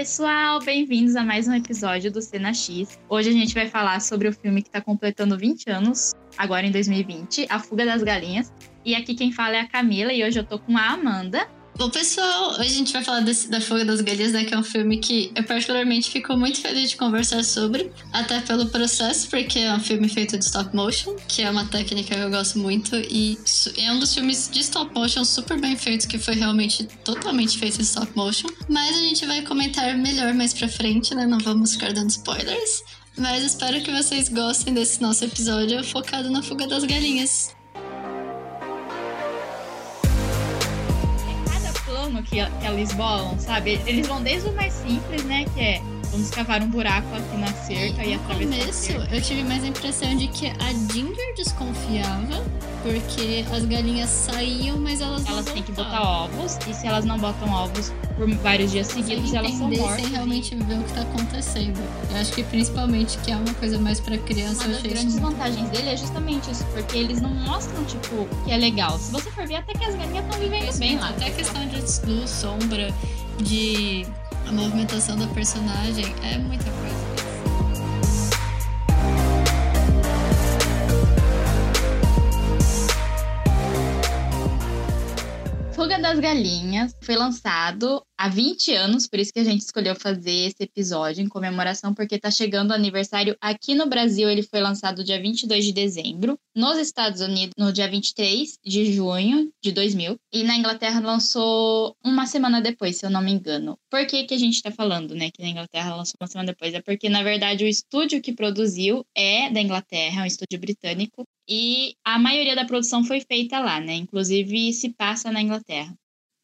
pessoal, bem-vindos a mais um episódio do Cena X. Hoje a gente vai falar sobre o filme que está completando 20 anos, agora em 2020, A Fuga das Galinhas. E aqui quem fala é a Camila e hoje eu tô com a Amanda. Bom, pessoal, hoje a gente vai falar desse, da Fuga das Galinhas, né? Que é um filme que eu particularmente fico muito feliz de conversar sobre, até pelo processo, porque é um filme feito de stop motion, que é uma técnica que eu gosto muito, e é um dos filmes de stop motion super bem feitos, que foi realmente totalmente feito em stop motion. Mas a gente vai comentar melhor mais pra frente, né? Não vamos ficar dando spoilers. Mas espero que vocês gostem desse nosso episódio focado na Fuga das Galinhas. Que, que eles bolam, sabe? Eles vão desde o mais simples, né? Que é vamos cavar um buraco aqui na cerca e, e atravessar. No começo, eu tive mais a impressão de que a Ginger desconfiava, porque as galinhas saíam, mas elas Elas têm que botar ovos, e se elas não botam ovos por vários dias seguidos, elas são mortas. sem realmente ver o que tá acontecendo. Eu acho que principalmente que é uma coisa mais pra criança. Uma das grandes vantagens dele é justamente isso, porque eles não mostram, tipo, que é legal. Se você for ver, até que as galinhas estão vivendo bem lá. Até a questão de luz, sombra, de a movimentação da personagem é muita coisa. Fuga das Galinhas foi lançado há 20 anos, por isso que a gente escolheu fazer esse episódio em comemoração, porque está chegando o aniversário aqui no Brasil. Ele foi lançado dia 22 de dezembro, nos Estados Unidos no dia 23 de junho de 2000, e na Inglaterra lançou uma semana depois, se eu não me engano. Por que, que a gente está falando, né, que na Inglaterra lançou uma semana depois? É porque, na verdade, o estúdio que produziu é da Inglaterra, é um estúdio britânico, e a maioria da produção foi feita lá, né? Inclusive se passa na Inglaterra.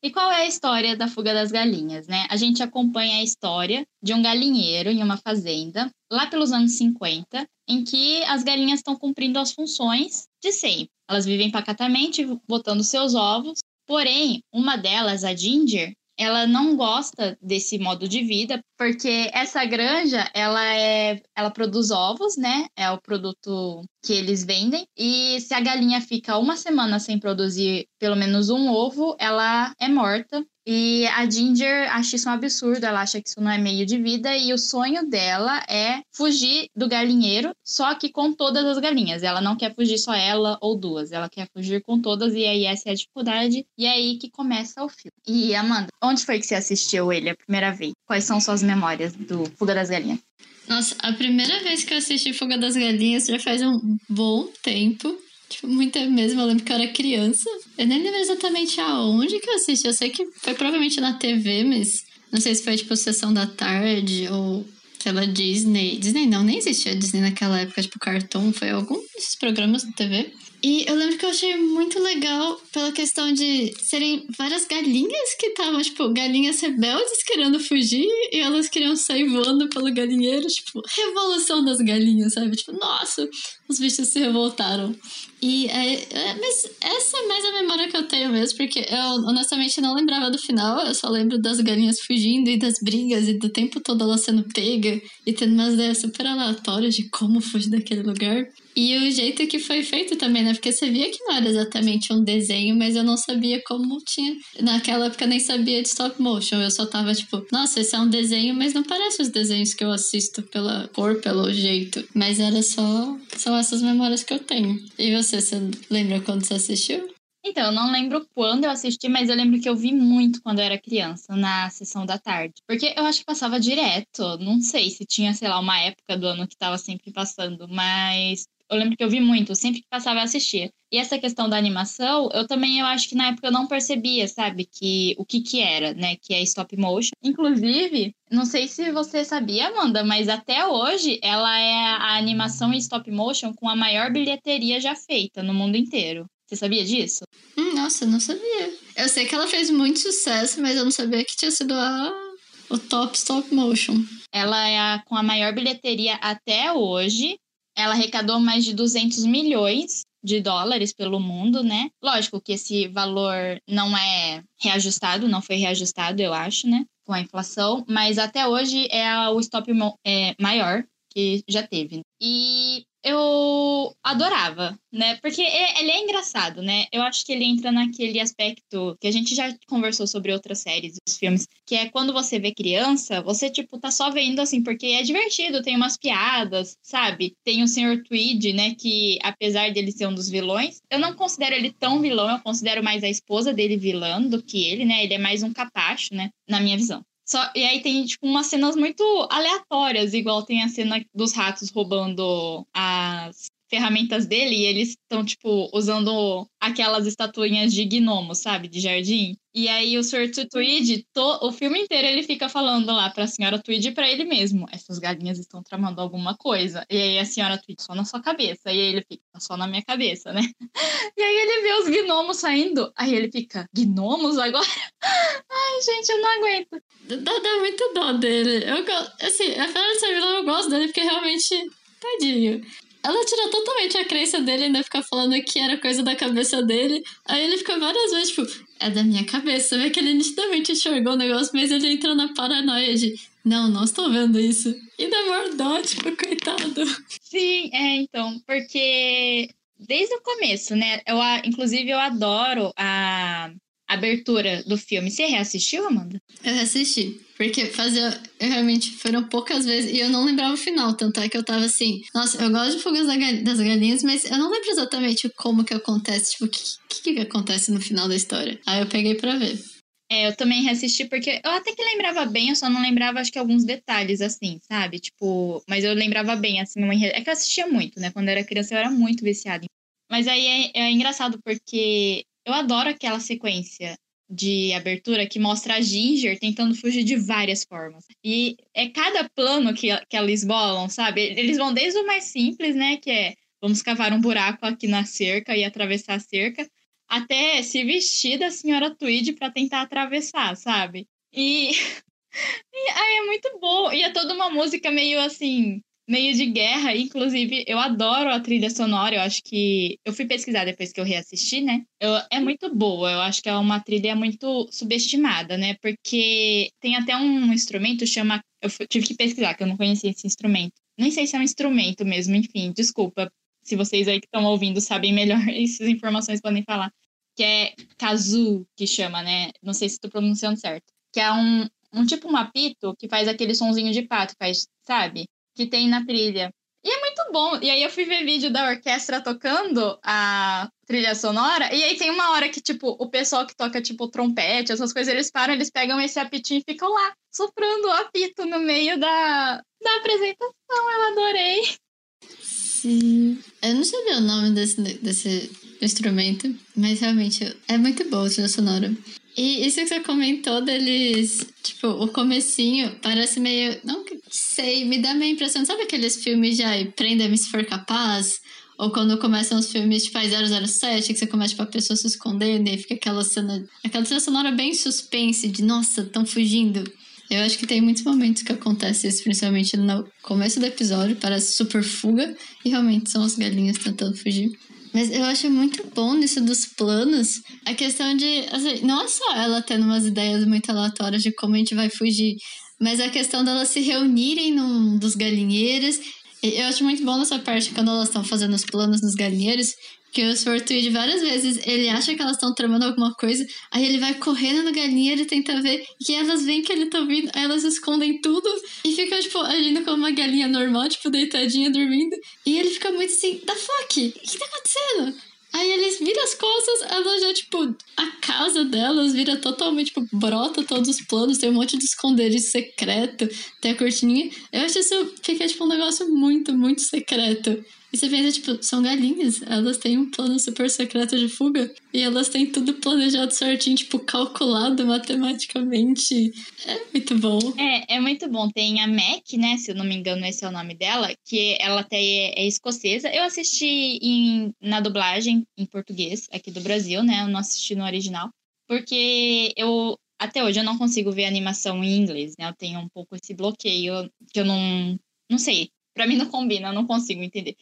E qual é a história da fuga das galinhas, né? A gente acompanha a história de um galinheiro em uma fazenda, lá pelos anos 50, em que as galinhas estão cumprindo as funções de sempre. Elas vivem pacatamente, botando seus ovos, porém, uma delas, a Ginger, ela não gosta desse modo de vida, porque essa granja, ela é, ela produz ovos, né? É o produto que eles vendem. E se a galinha fica uma semana sem produzir pelo menos um ovo, ela é morta e a Ginger acha isso um absurdo, ela acha que isso não é meio de vida e o sonho dela é fugir do galinheiro, só que com todas as galinhas. Ela não quer fugir só ela ou duas, ela quer fugir com todas e aí essa é a dificuldade e é aí que começa o filme. E Amanda, onde foi que você assistiu ele a primeira vez? Quais são suas memórias do Fuga das Galinhas? Nossa, a primeira vez que eu assisti Fuga das Galinhas já faz um bom tempo. Tipo, muita mesmo. Eu lembro que eu era criança. Eu nem lembro exatamente aonde que eu assisti. Eu sei que foi provavelmente na TV, mas não sei se foi tipo sessão da tarde ou pela Disney. Disney não, nem existia Disney naquela época, tipo Cartoon, foi algum desses programas da TV. E eu lembro que eu achei muito legal pela questão de serem várias galinhas que estavam, tipo, galinhas rebeldes querendo fugir e elas queriam sair voando pelo galinheiro, tipo, revolução das galinhas, sabe? Tipo, nossa, os bichos se revoltaram. E é, é, mas essa é mais a memória que eu tenho mesmo, porque eu honestamente não lembrava do final, eu só lembro das galinhas fugindo e das brigas e do tempo todo ela sendo pega e tendo umas ideias super aleatórias de como fugir daquele lugar. E o jeito que foi feito também, né? Porque você via que não era exatamente um desenho, mas eu não sabia como tinha. Naquela época eu nem sabia de stop motion. Eu só tava tipo, nossa, esse é um desenho, mas não parece os desenhos que eu assisto pela cor, pelo jeito. Mas era só. São essas memórias que eu tenho. E você, você lembra quando você assistiu? Então, eu não lembro quando eu assisti, mas eu lembro que eu vi muito quando eu era criança, na sessão da tarde. Porque eu acho que passava direto. Não sei se tinha, sei lá, uma época do ano que tava sempre passando, mas eu lembro que eu vi muito, sempre que passava eu assistia. E essa questão da animação, eu também eu acho que na época eu não percebia, sabe, que o que que era, né, que é stop motion. Inclusive, não sei se você sabia, Amanda, mas até hoje ela é a animação em stop motion com a maior bilheteria já feita no mundo inteiro. Você sabia disso? Hum, nossa, não sabia. Eu sei que ela fez muito sucesso, mas eu não sabia que tinha sido a o top stop motion. Ela é a, com a maior bilheteria até hoje ela arrecadou mais de 200 milhões de dólares pelo mundo, né? Lógico que esse valor não é reajustado, não foi reajustado, eu acho, né? Com a inflação, mas até hoje é o stop é, maior que já teve. E eu adorava, né? Porque ele é engraçado, né? Eu acho que ele entra naquele aspecto que a gente já conversou sobre outras séries, os filmes, que é quando você vê criança, você, tipo, tá só vendo assim, porque é divertido, tem umas piadas, sabe? Tem o Sr. Tweed, né? Que apesar dele ser um dos vilões, eu não considero ele tão vilão, eu considero mais a esposa dele vilã do que ele, né? Ele é mais um capacho, né? Na minha visão. Só, e aí tem, tipo, umas cenas muito aleatórias, igual tem a cena dos ratos roubando as ferramentas dele e eles estão, tipo, usando aquelas estatuinhas de gnomo, sabe? De jardim. E aí o Sr. Tweed, to, o filme inteiro ele fica falando lá pra senhora Tweed e pra ele mesmo. Essas galinhas estão tramando alguma coisa. E aí a senhora Tweed, só na sua cabeça. E aí ele fica, só na minha cabeça, né? E aí ele vê os gnomos saindo. Aí ele fica, gnomos agora? Ai, gente, eu não aguento. Dá, dá muito dó dele. Eu assim, apesar de ser vilão, eu gosto dele porque realmente, tadinho. Ela tira totalmente a crença dele, ainda fica falando que era coisa da cabeça dele. Aí ele fica várias vezes, tipo, é da minha cabeça. Vê que ele nitidamente enxergou o negócio, mas ele entra na paranoia de, não, não estou vendo isso. E dá mordó, tipo, coitado. Sim, é, então, porque desde o começo, né? Eu, inclusive, eu adoro a abertura do filme. Você reassistiu, Amanda? Eu reassisti. Porque fazia. Eu realmente foram poucas vezes. E eu não lembrava o final. Tanto é que eu tava assim. Nossa, eu gosto de Fugas das Galinhas, mas eu não lembro exatamente como que acontece. Tipo, o que, que, que acontece no final da história. Aí eu peguei pra ver. É, eu também reassisti porque eu até que lembrava bem, eu só não lembrava, acho que alguns detalhes, assim, sabe? Tipo, mas eu lembrava bem, assim, é que eu assistia muito, né? Quando eu era criança eu era muito viciada. Mas aí é, é engraçado porque eu adoro aquela sequência de abertura que mostra a Ginger tentando fugir de várias formas. E é cada plano que, que eles bolam, sabe? Eles vão desde o mais simples, né? Que é vamos cavar um buraco aqui na cerca e atravessar a cerca, até se vestir da senhora Tweed para tentar atravessar, sabe? E, e aí é muito bom. E é toda uma música meio assim, meio de guerra. Inclusive, eu adoro a trilha sonora. Eu acho que. Eu fui pesquisar depois que eu reassisti, né? Eu... É muito boa. Eu acho que é uma trilha muito subestimada, né? Porque tem até um instrumento chama. Eu tive que pesquisar, que eu não conhecia esse instrumento. Nem sei se é um instrumento mesmo, enfim, desculpa. Se vocês aí que estão ouvindo sabem melhor essas informações podem falar. Que é kazoo, que chama, né? Não sei se estou pronunciando certo. Que é um, um tipo um apito que faz aquele sonzinho de pato, faz, sabe? Que tem na trilha. E é muito bom. E aí eu fui ver vídeo da orquestra tocando a trilha sonora. E aí tem uma hora que, tipo, o pessoal que toca, tipo, trompete, essas coisas, eles param, eles pegam esse apitinho e ficam lá, soprando o apito no meio da, da apresentação. Eu adorei. Sim. Eu não sabia o nome desse, desse instrumento, mas realmente é muito boa a trilha sonora. E isso que você comentou deles, tipo, o comecinho parece meio. Não sei, me dá meio impressão. Sabe aqueles filmes ai, prenda-me se for capaz? Ou quando começam os filmes tipo 007, que você começa tipo, a pessoa se escondendo e fica aquela cena. Aquela cena sonora bem suspense de nossa, estão fugindo. Eu acho que tem muitos momentos que acontece isso, principalmente no começo do episódio, parece super fuga, e realmente são as galinhas tentando fugir. Mas eu acho muito bom nisso dos planos a questão de. Assim, não é só ela tendo umas ideias muito aleatórias de como a gente vai fugir, mas a questão delas se reunirem num dos galinheiros. Eu acho muito bom nessa parte quando elas estão fazendo os planos nos galinheiros, que o Sr. Tweed várias vezes ele acha que elas estão tramando alguma coisa, aí ele vai correndo no galinheiro tenta ver, e elas veem que ele tá vindo, aí elas escondem tudo e ficam, tipo, agindo como uma galinha normal, tipo, deitadinha, dormindo. E ele fica muito assim, da fuck? O que tá acontecendo? Aí eles viram as costas, ela já, tipo, a casa delas vira totalmente, tipo, brota todos os planos, tem um monte de esconderijo secreto, tem a cortininha. Eu acho isso fica, tipo, um negócio muito, muito secreto. E você pensa, tipo, são galinhas. Elas têm um plano super secreto de fuga. E elas têm tudo planejado certinho, tipo, calculado matematicamente. É muito bom. É, é muito bom. Tem a Mac, né? Se eu não me engano, esse é o nome dela. Que ela até é, é escocesa. Eu assisti em, na dublagem em português aqui do Brasil, né? Eu não assisti no original. Porque eu até hoje eu não consigo ver animação em inglês, né? Eu tenho um pouco esse bloqueio que eu não. Não sei. Pra mim não combina, eu não consigo entender.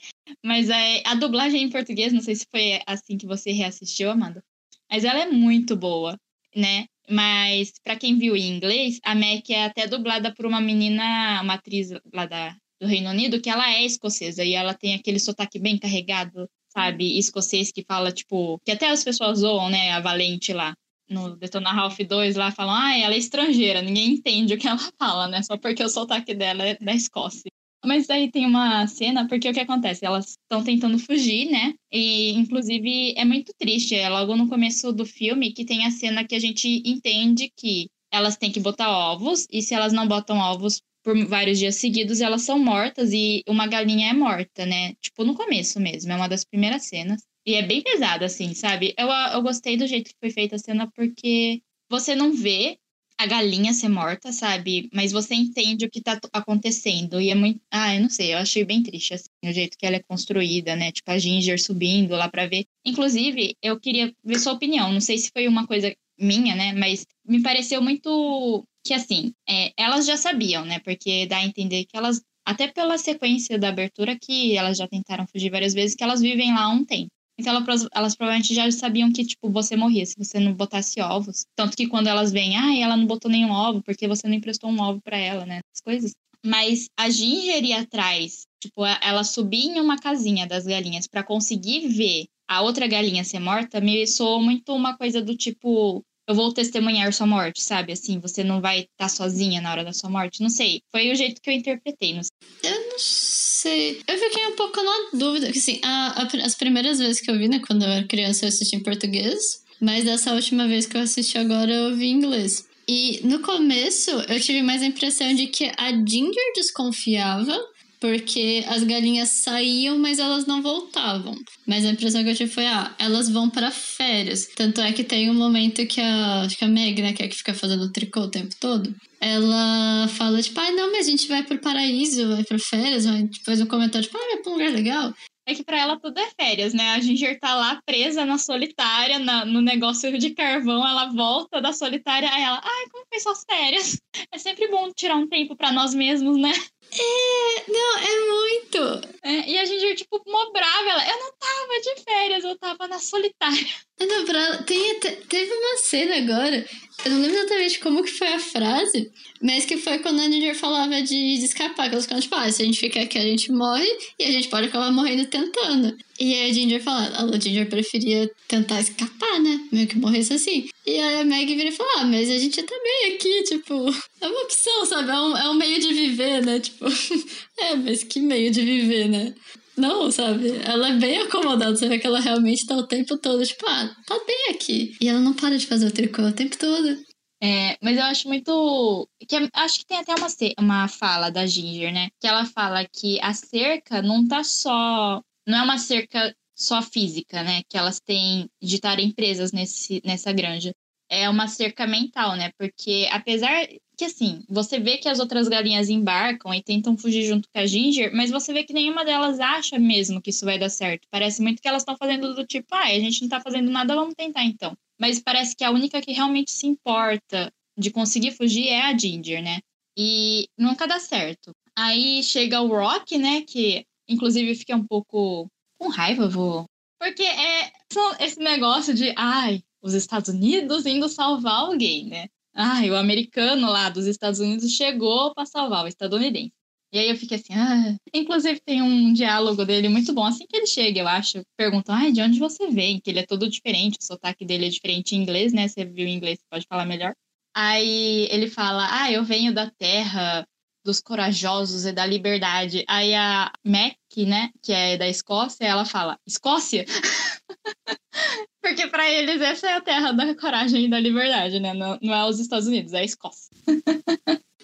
Mas é, a dublagem em português, não sei se foi assim que você reassistiu, Amanda. Mas ela é muito boa, né? Mas para quem viu em inglês, a Mac é até dublada por uma menina, uma atriz lá da do Reino Unido que ela é escocesa e ela tem aquele sotaque bem carregado, sabe? Escocês que fala, tipo, que até as pessoas zoam, né? A Valente lá. No Detona Ralph 2 lá falam, ah, ela é estrangeira, ninguém entende o que ela fala, né? Só porque o sotaque dela é da Escócia. Mas aí tem uma cena, porque o que acontece? Elas estão tentando fugir, né? E, inclusive, é muito triste. É logo no começo do filme que tem a cena que a gente entende que elas têm que botar ovos, e se elas não botam ovos por vários dias seguidos, elas são mortas e uma galinha é morta, né? Tipo, no começo mesmo, é uma das primeiras cenas. E é bem pesado, assim, sabe? Eu, eu gostei do jeito que foi feita a cena porque você não vê a galinha ser morta, sabe? Mas você entende o que tá acontecendo. E é muito. Ah, eu não sei, eu achei bem triste, assim, o jeito que ela é construída, né? Tipo, a Ginger subindo lá pra ver. Inclusive, eu queria ver sua opinião. Não sei se foi uma coisa minha, né? Mas me pareceu muito que assim, é, elas já sabiam, né? Porque dá a entender que elas, até pela sequência da abertura, que elas já tentaram fugir várias vezes, que elas vivem lá há um tempo. Então elas, elas provavelmente já sabiam que, tipo, você morria se você não botasse ovos. Tanto que quando elas vêm, ah, ela não botou nenhum ovo porque você não emprestou um ovo para ela, né? As coisas. Mas a Ginger ia atrás, tipo, ela subir em uma casinha das galinhas para conseguir ver a outra galinha ser morta, me soou muito uma coisa do tipo, eu vou testemunhar sua morte, sabe? Assim, você não vai estar tá sozinha na hora da sua morte. Não sei. Foi o jeito que eu interpretei. Não eu não sei. Eu fiquei um pouco na dúvida. Assim, a, a, as primeiras vezes que eu vi, né? Quando eu era criança, eu assisti em português. Mas dessa última vez que eu assisti agora, eu vi em inglês. E no começo, eu tive mais a impressão de que a Ginger desconfiava porque as galinhas saíam, mas elas não voltavam. Mas a impressão que eu tive foi, ah, elas vão para férias. Tanto é que tem um momento que a, acho que a Meg, né, que é que fica fazendo tricô o tempo todo, ela fala, tipo, ah, não, mas a gente vai pro paraíso, vai pra férias, vai, tipo, faz um comentário, tipo, ah, vai pra um lugar legal. É que pra ela tudo é férias, né? A Ginger tá lá presa na solitária, na, no negócio de carvão, ela volta da solitária, aí ela, ai, como foi suas férias? É sempre bom tirar um tempo para nós mesmos, né? É, não, é muito. É, e a gente, tipo, mó brava. Ela, eu não tava de férias, eu tava na solitária. Não, pra, tem, teve uma cena agora, eu não lembro exatamente como que foi a frase, mas que foi quando a Ginger falava de, de escapar, que elas ficavam tipo, ah, se a gente ficar aqui a gente morre e a gente pode acabar morrendo tentando. E aí a Ginger fala, a Ginger preferia tentar escapar, né? Meio que morresse assim. E aí a Meg vira e fala, ah, mas a gente tá bem aqui, tipo, é uma opção, sabe? É um, é um meio de viver, né? Tipo, é, mas que meio de viver, né? Não, sabe? Ela é bem acomodada. Você vê que ela realmente tá o tempo todo, tipo, ah, tá bem aqui. E ela não para de fazer o tricô o tempo todo. É, mas eu acho muito. que é, Acho que tem até uma, uma fala da Ginger, né? Que ela fala que a cerca não tá só. Não é uma cerca só física, né? Que elas têm de estarem presas nesse, nessa granja. É uma cerca mental, né? Porque apesar que assim, você vê que as outras galinhas embarcam e tentam fugir junto com a Ginger, mas você vê que nenhuma delas acha mesmo que isso vai dar certo. Parece muito que elas estão fazendo do tipo, ah, a gente não tá fazendo nada, vamos tentar então. Mas parece que a única que realmente se importa de conseguir fugir é a Ginger, né? E nunca dá certo. Aí chega o Rock, né? Que inclusive fica um pouco com raiva, vou. Porque é esse negócio de, ai, os Estados Unidos indo salvar alguém, né? Ai, o americano lá dos Estados Unidos chegou para salvar o estadunidense. E aí eu fiquei assim, ah. Inclusive tem um diálogo dele muito bom. Assim que ele chega, eu acho, perguntam, ai, de onde você vem? Que ele é todo diferente, o sotaque dele é diferente em inglês, né? Você viu em inglês, pode falar melhor. Aí ele fala, ah, eu venho da terra dos corajosos e da liberdade. Aí a Mac, né, que é da Escócia, ela fala, Escócia? Porque para eles essa é a terra da coragem e da liberdade, né? Não, não é os Estados Unidos, é a Escócia.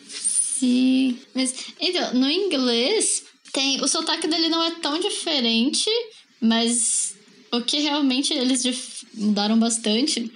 Sim. Mas, então, no inglês, tem. O sotaque dele não é tão diferente, mas o que realmente eles mudaram bastante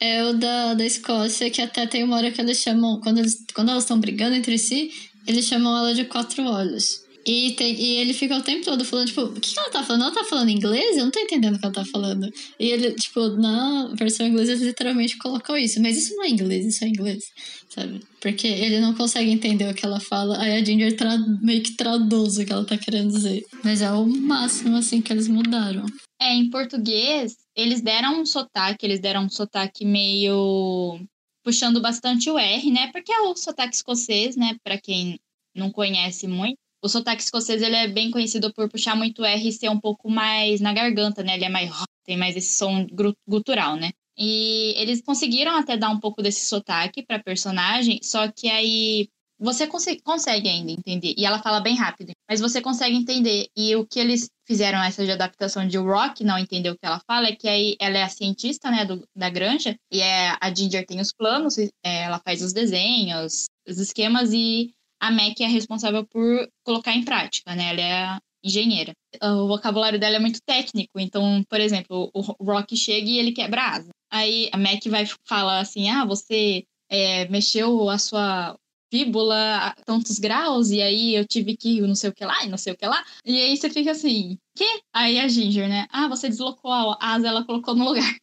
é o da, da Escócia, que até tem uma hora que eles chamam. Quando, eles, quando elas estão brigando entre si, eles chamam ela de quatro olhos. E, tem, e ele fica o tempo todo falando, tipo, o que ela tá falando? Ela tá falando inglês? Eu não tô entendendo o que ela tá falando. E ele, tipo, na versão inglesa, eles literalmente colocam isso. Mas isso não é inglês, isso é inglês, sabe? Porque ele não consegue entender o que ela fala. Aí a Ginger tra meio que traduz o que ela tá querendo dizer. Mas é o máximo, assim, que eles mudaram. É, em português, eles deram um sotaque, eles deram um sotaque meio puxando bastante o R, né? Porque é o sotaque escocês, né? Para quem não conhece muito O sotaque escocês ele é bem conhecido por puxar muito R e ser um pouco mais na garganta, né? Ele é mais tem mais esse som gutural, né? E eles conseguiram até dar um pouco desse sotaque para personagem, só que aí você consegue, consegue ainda entender. E ela fala bem rápido, mas você consegue entender. E o que eles fizeram essa de adaptação de Rock, não entender o que ela fala, é que aí ela é a cientista, né, do, da granja, e é, a Ginger tem os planos, é, ela faz os desenhos, os esquemas, e a Mac é responsável por colocar em prática, né? Ela é engenheira. O vocabulário dela é muito técnico, então, por exemplo, o Rock chega e ele quebra a asa. Aí a Mac vai falar assim: ah, você é, mexeu a sua fíbula a tantos graus, e aí eu tive que não sei o que lá, e não sei o que lá. E aí você fica assim, quê? Aí a Ginger, né? Ah, você deslocou a asa, ela colocou no lugar.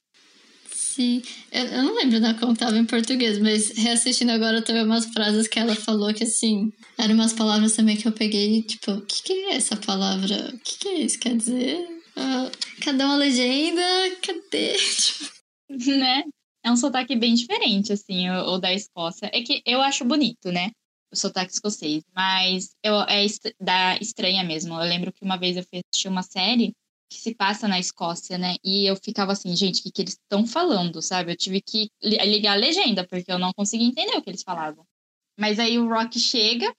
Sim, eu, eu não lembro da como tava em português, mas reassistindo agora teve umas frases que ela falou que assim, eram umas palavras também que eu peguei, tipo, o que, que é essa palavra? O que, que é isso? Quer dizer? Uh, cadê uma legenda? Cadê? né? É um sotaque bem diferente, assim, o, o, da Escócia. É que eu acho bonito, né? O sotaque escocês. Mas eu, é da estranha mesmo. Eu lembro que uma vez eu assisti uma série que se passa na Escócia, né? E eu ficava assim, gente, o que, que eles estão falando, sabe? Eu tive que ligar a legenda, porque eu não conseguia entender o que eles falavam. Mas aí o Rock chega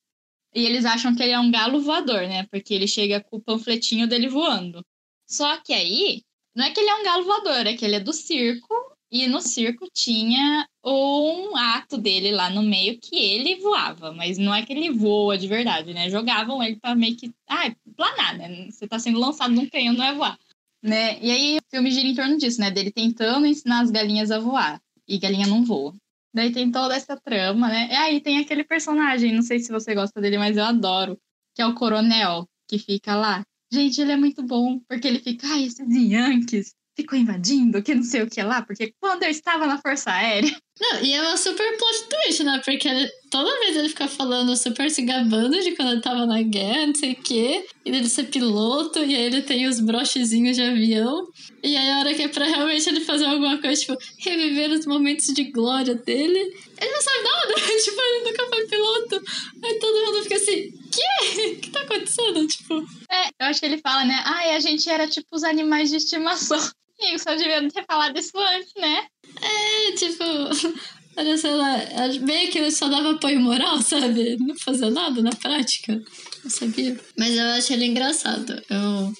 e eles acham que ele é um galo voador, né? Porque ele chega com o panfletinho dele voando. Só que aí, não é que ele é um galo voador, é que ele é do circo e no circo tinha um ato dele lá no meio que ele voava, mas não é que ele voa de verdade, né? Jogavam ele para meio que. Ah, planar, né? Você tá sendo lançado num canhão, não é voar. Né? E aí o filme gira em torno disso, né? Dele tentando ensinar as galinhas a voar. E galinha não voa. Daí tem toda essa trama, né? E aí tem aquele personagem, não sei se você gosta dele, mas eu adoro, que é o coronel, que fica lá. Gente, ele é muito bom, porque ele fica, ah, esses Yankees, ficou invadindo, que não sei o que lá, porque quando eu estava na Força Aérea. Não, e é uma super plot twist, né? Porque ele, toda vez ele fica falando super se gabando de quando ele tava na guerra, não sei o quê, e ele ser piloto, e aí ele tem os brochezinhos de avião. E aí a hora que é pra realmente ele fazer alguma coisa, tipo, reviver os momentos de glória dele, ele não sabe nada, tipo, ele nunca foi piloto. Aí todo mundo fica assim, quê? O que tá acontecendo? Tipo. É, eu acho que ele fala, né? Ah, e a gente era tipo os animais de estimação. E só devia ter falado isso antes, né? É, tipo. Olha, sei lá, bem que ele só dava apoio moral, sabe? Não fazia nada na prática. Não sabia. Mas eu acho ele engraçado. Eu,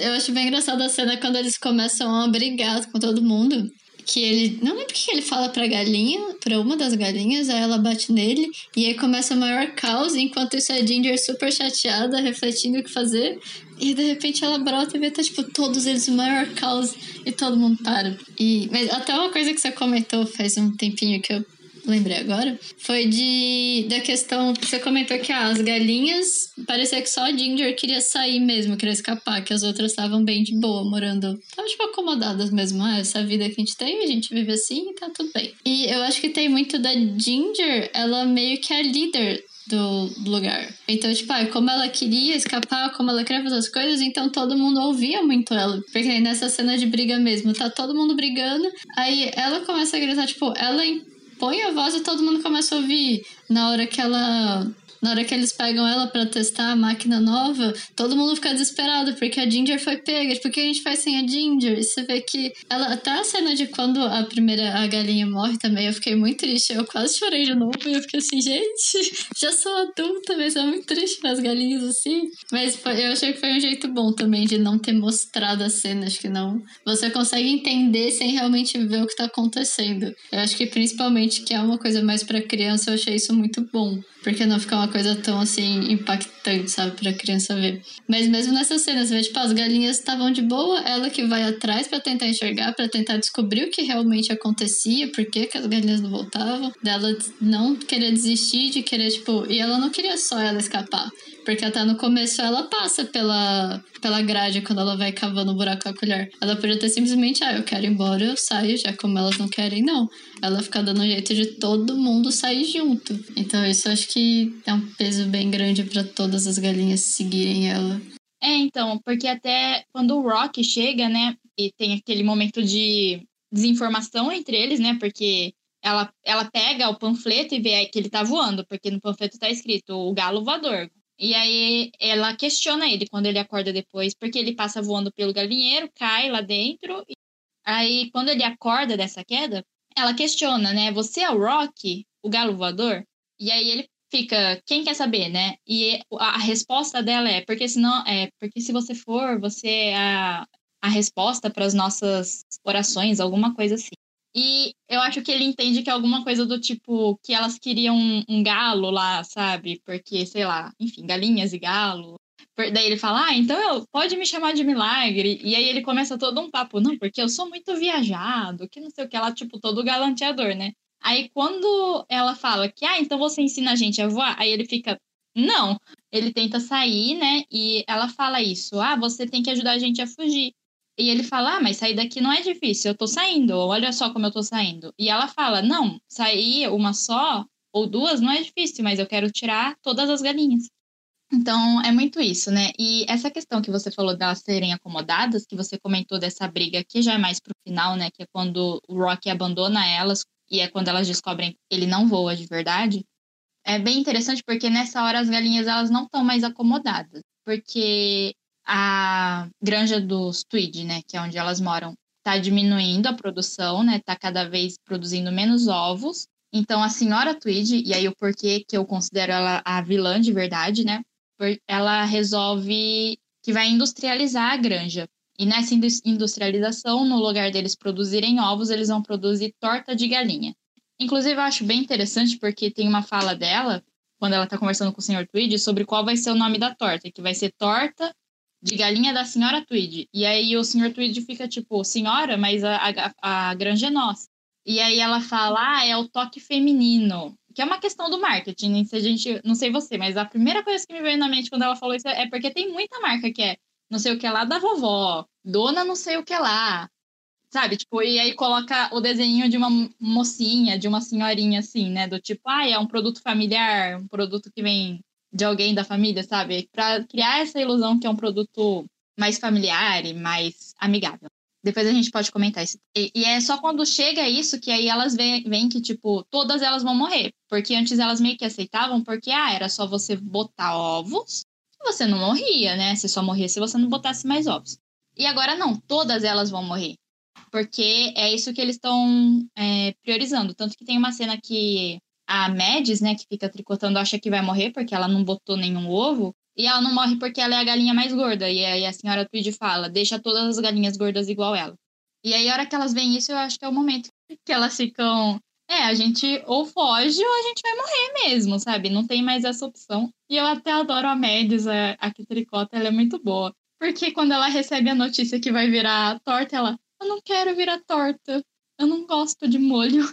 eu acho bem engraçado a cena quando eles começam a brigar com todo mundo que ele. Não lembro o que ele fala pra galinha, pra uma das galinhas, aí ela bate nele, e aí começa o maior caos, enquanto isso a Ginger super chateada, refletindo o que fazer. E de repente ela brota e vê, tá tipo, todos eles o maior caos e todo mundo para. E, mas até uma coisa que você comentou faz um tempinho que eu lembrei agora, foi de da questão que você comentou que ah, as galinhas parecia que só a Ginger queria sair mesmo, queria escapar, que as outras estavam bem de boa, morando, estavam tipo acomodadas mesmo, ah, essa vida que a gente tem, a gente vive assim e tá tudo bem. E eu acho que tem muito da Ginger, ela meio que é a líder do lugar. Então, tipo, ah, como ela queria escapar, como ela queria fazer as coisas, então todo mundo ouvia muito ela. Porque nessa cena de briga mesmo, tá todo mundo brigando, aí ela começa a gritar, tipo, ela põe a voz e todo mundo começa a ouvir. Na hora que ela na hora que eles pegam ela para testar a máquina nova, todo mundo fica desesperado, porque a Ginger foi pega. Tipo, o que a gente faz sem a Ginger? E você vê que ela, até a cena de quando a primeira a galinha morre também, eu fiquei muito triste. Eu quase chorei de novo. E eu fiquei assim, gente, já sou adulta, mas é muito triste as galinhas assim. Mas eu achei que foi um jeito bom também de não ter mostrado as cenas, que não. Você consegue entender sem realmente ver o que tá acontecendo. Eu acho que principalmente que é uma coisa mais para criança, eu achei isso muito bom. Porque não fica uma coisa tão assim impactante, sabe, pra criança ver. Mas mesmo nessas cenas, vê, tipo, as galinhas estavam de boa, ela que vai atrás para tentar enxergar, para tentar descobrir o que realmente acontecia, por que, que as galinhas não voltavam, dela não querer desistir, de querer, tipo. E ela não queria só ela escapar. Porque até no começo ela passa pela, pela grade quando ela vai cavando o buraco com a colher. Ela podia ter simplesmente, ah, eu quero ir embora, eu saio, já como elas não querem, não. Ela fica dando um jeito de todo mundo sair junto. Então isso acho que é um peso bem grande para todas as galinhas seguirem ela. É, então, porque até quando o Rock chega, né, e tem aquele momento de desinformação entre eles, né, porque ela, ela pega o panfleto e vê que ele tá voando, porque no panfleto tá escrito o galo voador. E aí ela questiona ele quando ele acorda depois, porque ele passa voando pelo galinheiro, cai lá dentro. E aí, quando ele acorda dessa queda, ela questiona, né? Você é o Rock, o galo voador? E aí ele fica, quem quer saber, né? E a resposta dela é, porque senão, é, porque se você for, você é a, a resposta para as nossas orações, alguma coisa assim. E eu acho que ele entende que é alguma coisa do tipo que elas queriam um, um galo lá, sabe? Porque, sei lá, enfim, galinhas e galo. Daí ele fala, ah, então eu, pode me chamar de milagre. E aí ele começa todo um papo, não, porque eu sou muito viajado, que não sei o que lá, tipo, todo galanteador, né? Aí quando ela fala que, ah, então você ensina a gente a voar, aí ele fica, não. Ele tenta sair, né? E ela fala isso, ah, você tem que ajudar a gente a fugir. E ele fala, ah, mas sair daqui não é difícil, eu tô saindo, olha só como eu tô saindo. E ela fala, não, sair uma só ou duas não é difícil, mas eu quero tirar todas as galinhas. Então, é muito isso, né? E essa questão que você falou delas serem acomodadas, que você comentou dessa briga que já é mais pro final, né? Que é quando o Rocky abandona elas e é quando elas descobrem que ele não voa de verdade. É bem interessante porque nessa hora as galinhas elas não estão mais acomodadas. Porque a granja dos Tweed, né, que é onde elas moram, está diminuindo a produção, né, está cada vez produzindo menos ovos. Então a senhora Tweed, e aí o porquê que eu considero ela a vilã de verdade, né, ela resolve que vai industrializar a granja. E nessa industrialização, no lugar deles produzirem ovos, eles vão produzir torta de galinha. Inclusive, eu acho bem interessante porque tem uma fala dela, quando ela está conversando com o senhor Tweed, sobre qual vai ser o nome da torta, que vai ser torta de galinha da senhora Tweed. E aí o senhor Tweed fica tipo, senhora, mas a, a, a granja é nossa. E aí ela fala, ah, é o toque feminino. Que é uma questão do marketing. Se a gente, não sei você, mas a primeira coisa que me veio na mente quando ela falou isso é porque tem muita marca que é não sei o que lá da vovó, dona não sei o que lá. Sabe, tipo, e aí coloca o desenho de uma mocinha, de uma senhorinha assim, né? Do tipo, ah, é um produto familiar, um produto que vem de alguém da família, sabe? Para criar essa ilusão que é um produto mais familiar e mais amigável. Depois a gente pode comentar isso. E, e é só quando chega isso que aí elas veem, que, tipo, todas elas vão morrer. Porque antes elas meio que aceitavam, porque, ah, era só você botar ovos e você não morria, né? Você só morria se você não botasse mais ovos. E agora não, todas elas vão morrer. Porque é isso que eles estão é, priorizando. Tanto que tem uma cena que a Mads, né, que fica tricotando, acha que vai morrer porque ela não botou nenhum ovo. E ela não morre porque ela é a galinha mais gorda. E aí a senhora Tweed fala: deixa todas as galinhas gordas igual ela. E aí, a hora que elas veem isso, eu acho que é o momento que elas ficam. É, a gente ou foge ou a gente vai morrer mesmo, sabe? Não tem mais essa opção. E eu até adoro a Mads, a, a que tricota, ela é muito boa. Porque quando ela recebe a notícia que vai virar torta, ela: Eu não quero virar torta. Eu não gosto de molho.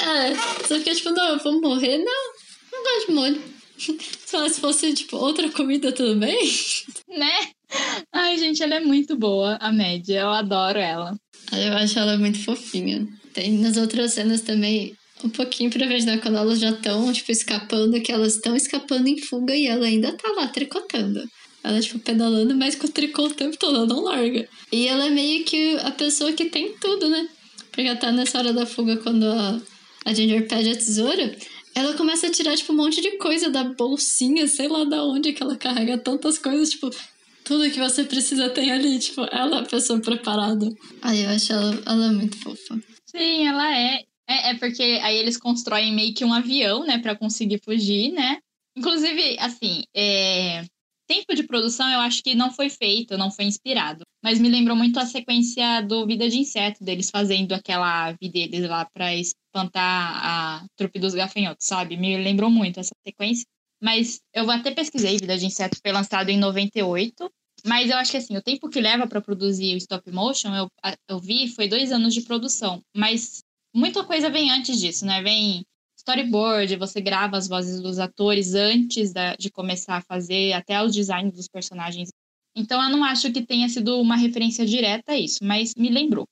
É, só que tipo, não, eu vou morrer? Não, não gosto de molho. Só se fosse, tipo, outra comida também. Né? Ai, gente, ela é muito boa, a média. Eu adoro ela. Eu acho ela muito fofinha. Tem nas outras cenas também, um pouquinho pra ver né, quando elas já estão, tipo, escapando, que elas estão escapando em fuga e ela ainda tá lá tricotando. Ela, tipo, pedalando, mas com o tricô o tempo todo, ela não larga. E ela é meio que a pessoa que tem tudo, né? Porque tá nessa hora da fuga, quando a, a Ginger pede a tesoura, ela começa a tirar, tipo, um monte de coisa da bolsinha, sei lá da onde que ela carrega tantas coisas, tipo, tudo que você precisa tem ali, tipo, ela é a pessoa preparada. Aí eu acho ela, ela é muito fofa. Sim, ela é. é. É porque aí eles constroem meio que um avião, né, para conseguir fugir, né? Inclusive, assim, é tempo de produção eu acho que não foi feito, não foi inspirado. Mas me lembrou muito a sequência do Vida de Inseto, deles fazendo aquela ave deles lá para espantar a trupe dos gafanhotos, sabe? Me lembrou muito essa sequência. Mas eu até pesquisei, Vida de Inseto foi lançado em 98. Mas eu acho que assim, o tempo que leva para produzir o stop motion, eu, eu vi, foi dois anos de produção. Mas muita coisa vem antes disso, né? Vem storyboard, você grava as vozes dos atores antes da, de começar a fazer, até o design dos personagens. Então eu não acho que tenha sido uma referência direta a isso, mas me lembrou.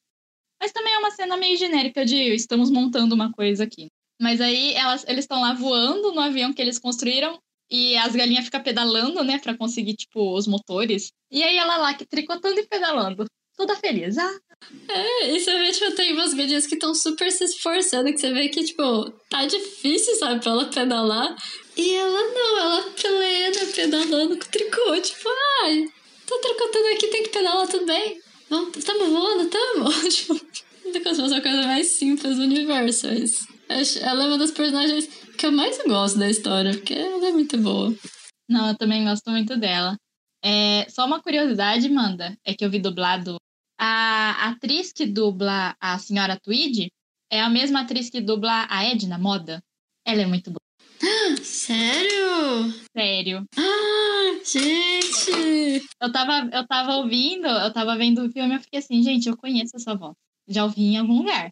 Mas também é uma cena meio genérica de estamos montando uma coisa aqui. Mas aí elas, eles estão lá voando no avião que eles construíram e as galinhas ficam pedalando, né, para conseguir, tipo, os motores. E aí ela lá tricotando e pedalando toda feliz. Ah. É, e você vê, tipo, tem umas galinhas que estão super se esforçando, que você vê que, tipo, tá difícil, sabe, pra ela pedalar. E ela não, ela plena, pedalando com tricô. Tipo, ai, tô tricotando aqui, tem que pedalar bem. Vamos, tamo voando, tamo. tipo, fosse a coisa mais simples do universo. Mas ela é uma das personagens que eu mais gosto da história, porque ela é muito boa. Não, eu também gosto muito dela. É, só uma curiosidade, Manda, é que eu vi dublado. A atriz que dubla a senhora Tweed é a mesma atriz que dubla a Edna Moda. Ela é muito boa. Sério? Sério. Ah, gente! Eu tava, eu tava ouvindo, eu tava vendo o filme e eu fiquei assim, gente, eu conheço essa voz. Já ouvi em algum lugar.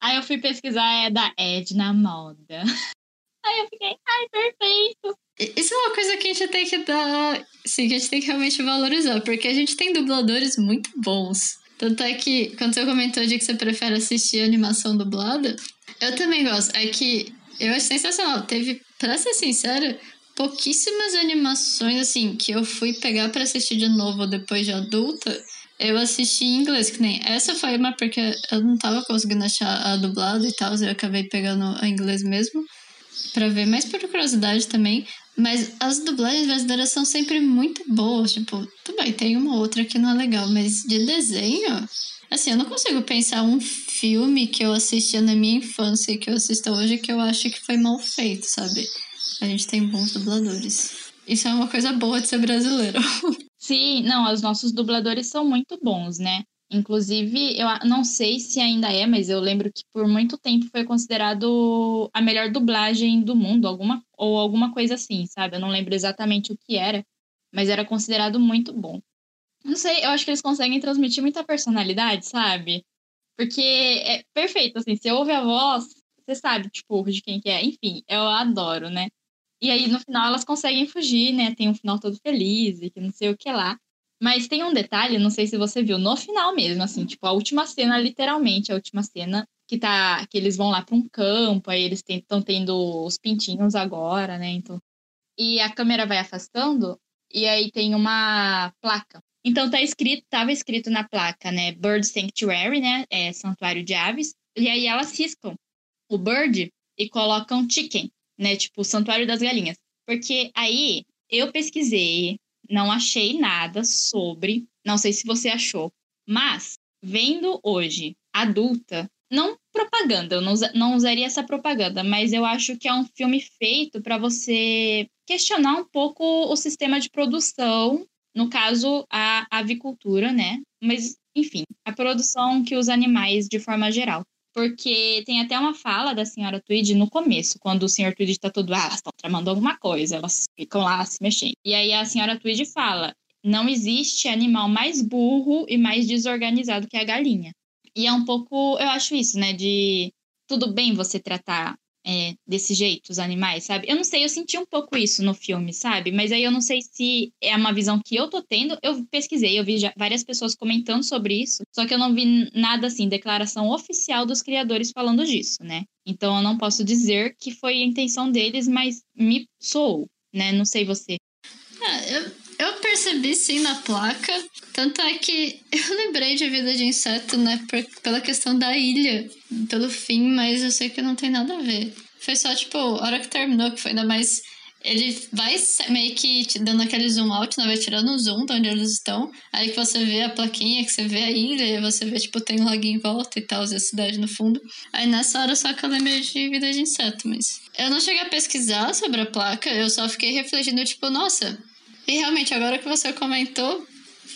Aí eu fui pesquisar, é da Edna Moda. Aí eu fiquei, ai, perfeito. Isso é uma coisa que a gente tem que dar. Sim, que a gente tem que realmente valorizar, porque a gente tem dubladores muito bons. Tanto é que, quando você comentou de que você prefere assistir animação dublada, eu também gosto. É que eu acho sensacional. Teve, pra ser sincera, pouquíssimas animações, assim, que eu fui pegar para assistir de novo depois de adulta. Eu assisti em inglês, que nem essa foi uma porque eu não tava conseguindo achar a dublada e tal, eu acabei pegando a inglês mesmo para ver, mais por curiosidade também. Mas as dublagens brasileiras são sempre muito boas. Tipo, tudo bem, tem uma outra que não é legal, mas de desenho. Assim, eu não consigo pensar um filme que eu assistia na minha infância e que eu assisto hoje que eu acho que foi mal feito, sabe? A gente tem bons dubladores. Isso é uma coisa boa de ser brasileiro. Sim, não, os nossos dubladores são muito bons, né? Inclusive, eu não sei se ainda é, mas eu lembro que por muito tempo foi considerado a melhor dublagem do mundo, alguma, ou alguma coisa assim, sabe? Eu não lembro exatamente o que era, mas era considerado muito bom. Não sei, eu acho que eles conseguem transmitir muita personalidade, sabe? Porque é perfeito, assim, você ouve a voz, você sabe, tipo, de quem que é. Enfim, eu adoro, né? E aí, no final, elas conseguem fugir, né? Tem um final todo feliz e que não sei o que lá. Mas tem um detalhe, não sei se você viu, no final mesmo, assim, tipo, a última cena, literalmente, a última cena, que tá. que eles vão lá para um campo, aí eles estão tendo os pintinhos agora, né? Então. E a câmera vai afastando, e aí tem uma placa. Então tá escrito, tava escrito na placa, né? Bird Sanctuary, né? É santuário de aves. E aí elas riscam o bird e colocam chicken, né? Tipo, santuário das galinhas. Porque aí eu pesquisei, não achei nada sobre, não sei se você achou, mas vendo hoje adulta, não propaganda, eu não, não usaria essa propaganda, mas eu acho que é um filme feito para você questionar um pouco o sistema de produção, no caso a avicultura, né? Mas enfim, a produção que os animais de forma geral. Porque tem até uma fala da senhora Tweed no começo, quando o senhor Tweed está todo, ah, estão tramando alguma coisa, elas ficam lá se mexendo. E aí a senhora Tweed fala: não existe animal mais burro e mais desorganizado que a galinha. E é um pouco, eu acho isso, né? De tudo bem você tratar é, desse jeito os animais, sabe? Eu não sei, eu senti um pouco isso no filme, sabe? Mas aí eu não sei se é uma visão que eu tô tendo. Eu pesquisei, eu vi várias pessoas comentando sobre isso, só que eu não vi nada assim, declaração oficial dos criadores falando disso, né? Então eu não posso dizer que foi a intenção deles, mas me soou, né? Não sei você. Ah, eu, eu percebi sim na placa. Tanto é que eu lembrei de vida de inseto, né? Por, pela questão da ilha, pelo fim, mas eu sei que não tem nada a ver. Foi só, tipo, a hora que terminou, que foi ainda mais. Ele vai meio que dando aquele zoom out, né? Vai tirando o zoom de onde eles estão. Aí que você vê a plaquinha, que você vê a ilha, e você vê, tipo, tem um laguinho em volta e tal, a cidade no fundo. Aí nessa hora só que eu lembrei de vida de inseto, mas. Eu não cheguei a pesquisar sobre a placa, eu só fiquei refletindo, tipo, nossa, e realmente, agora que você comentou,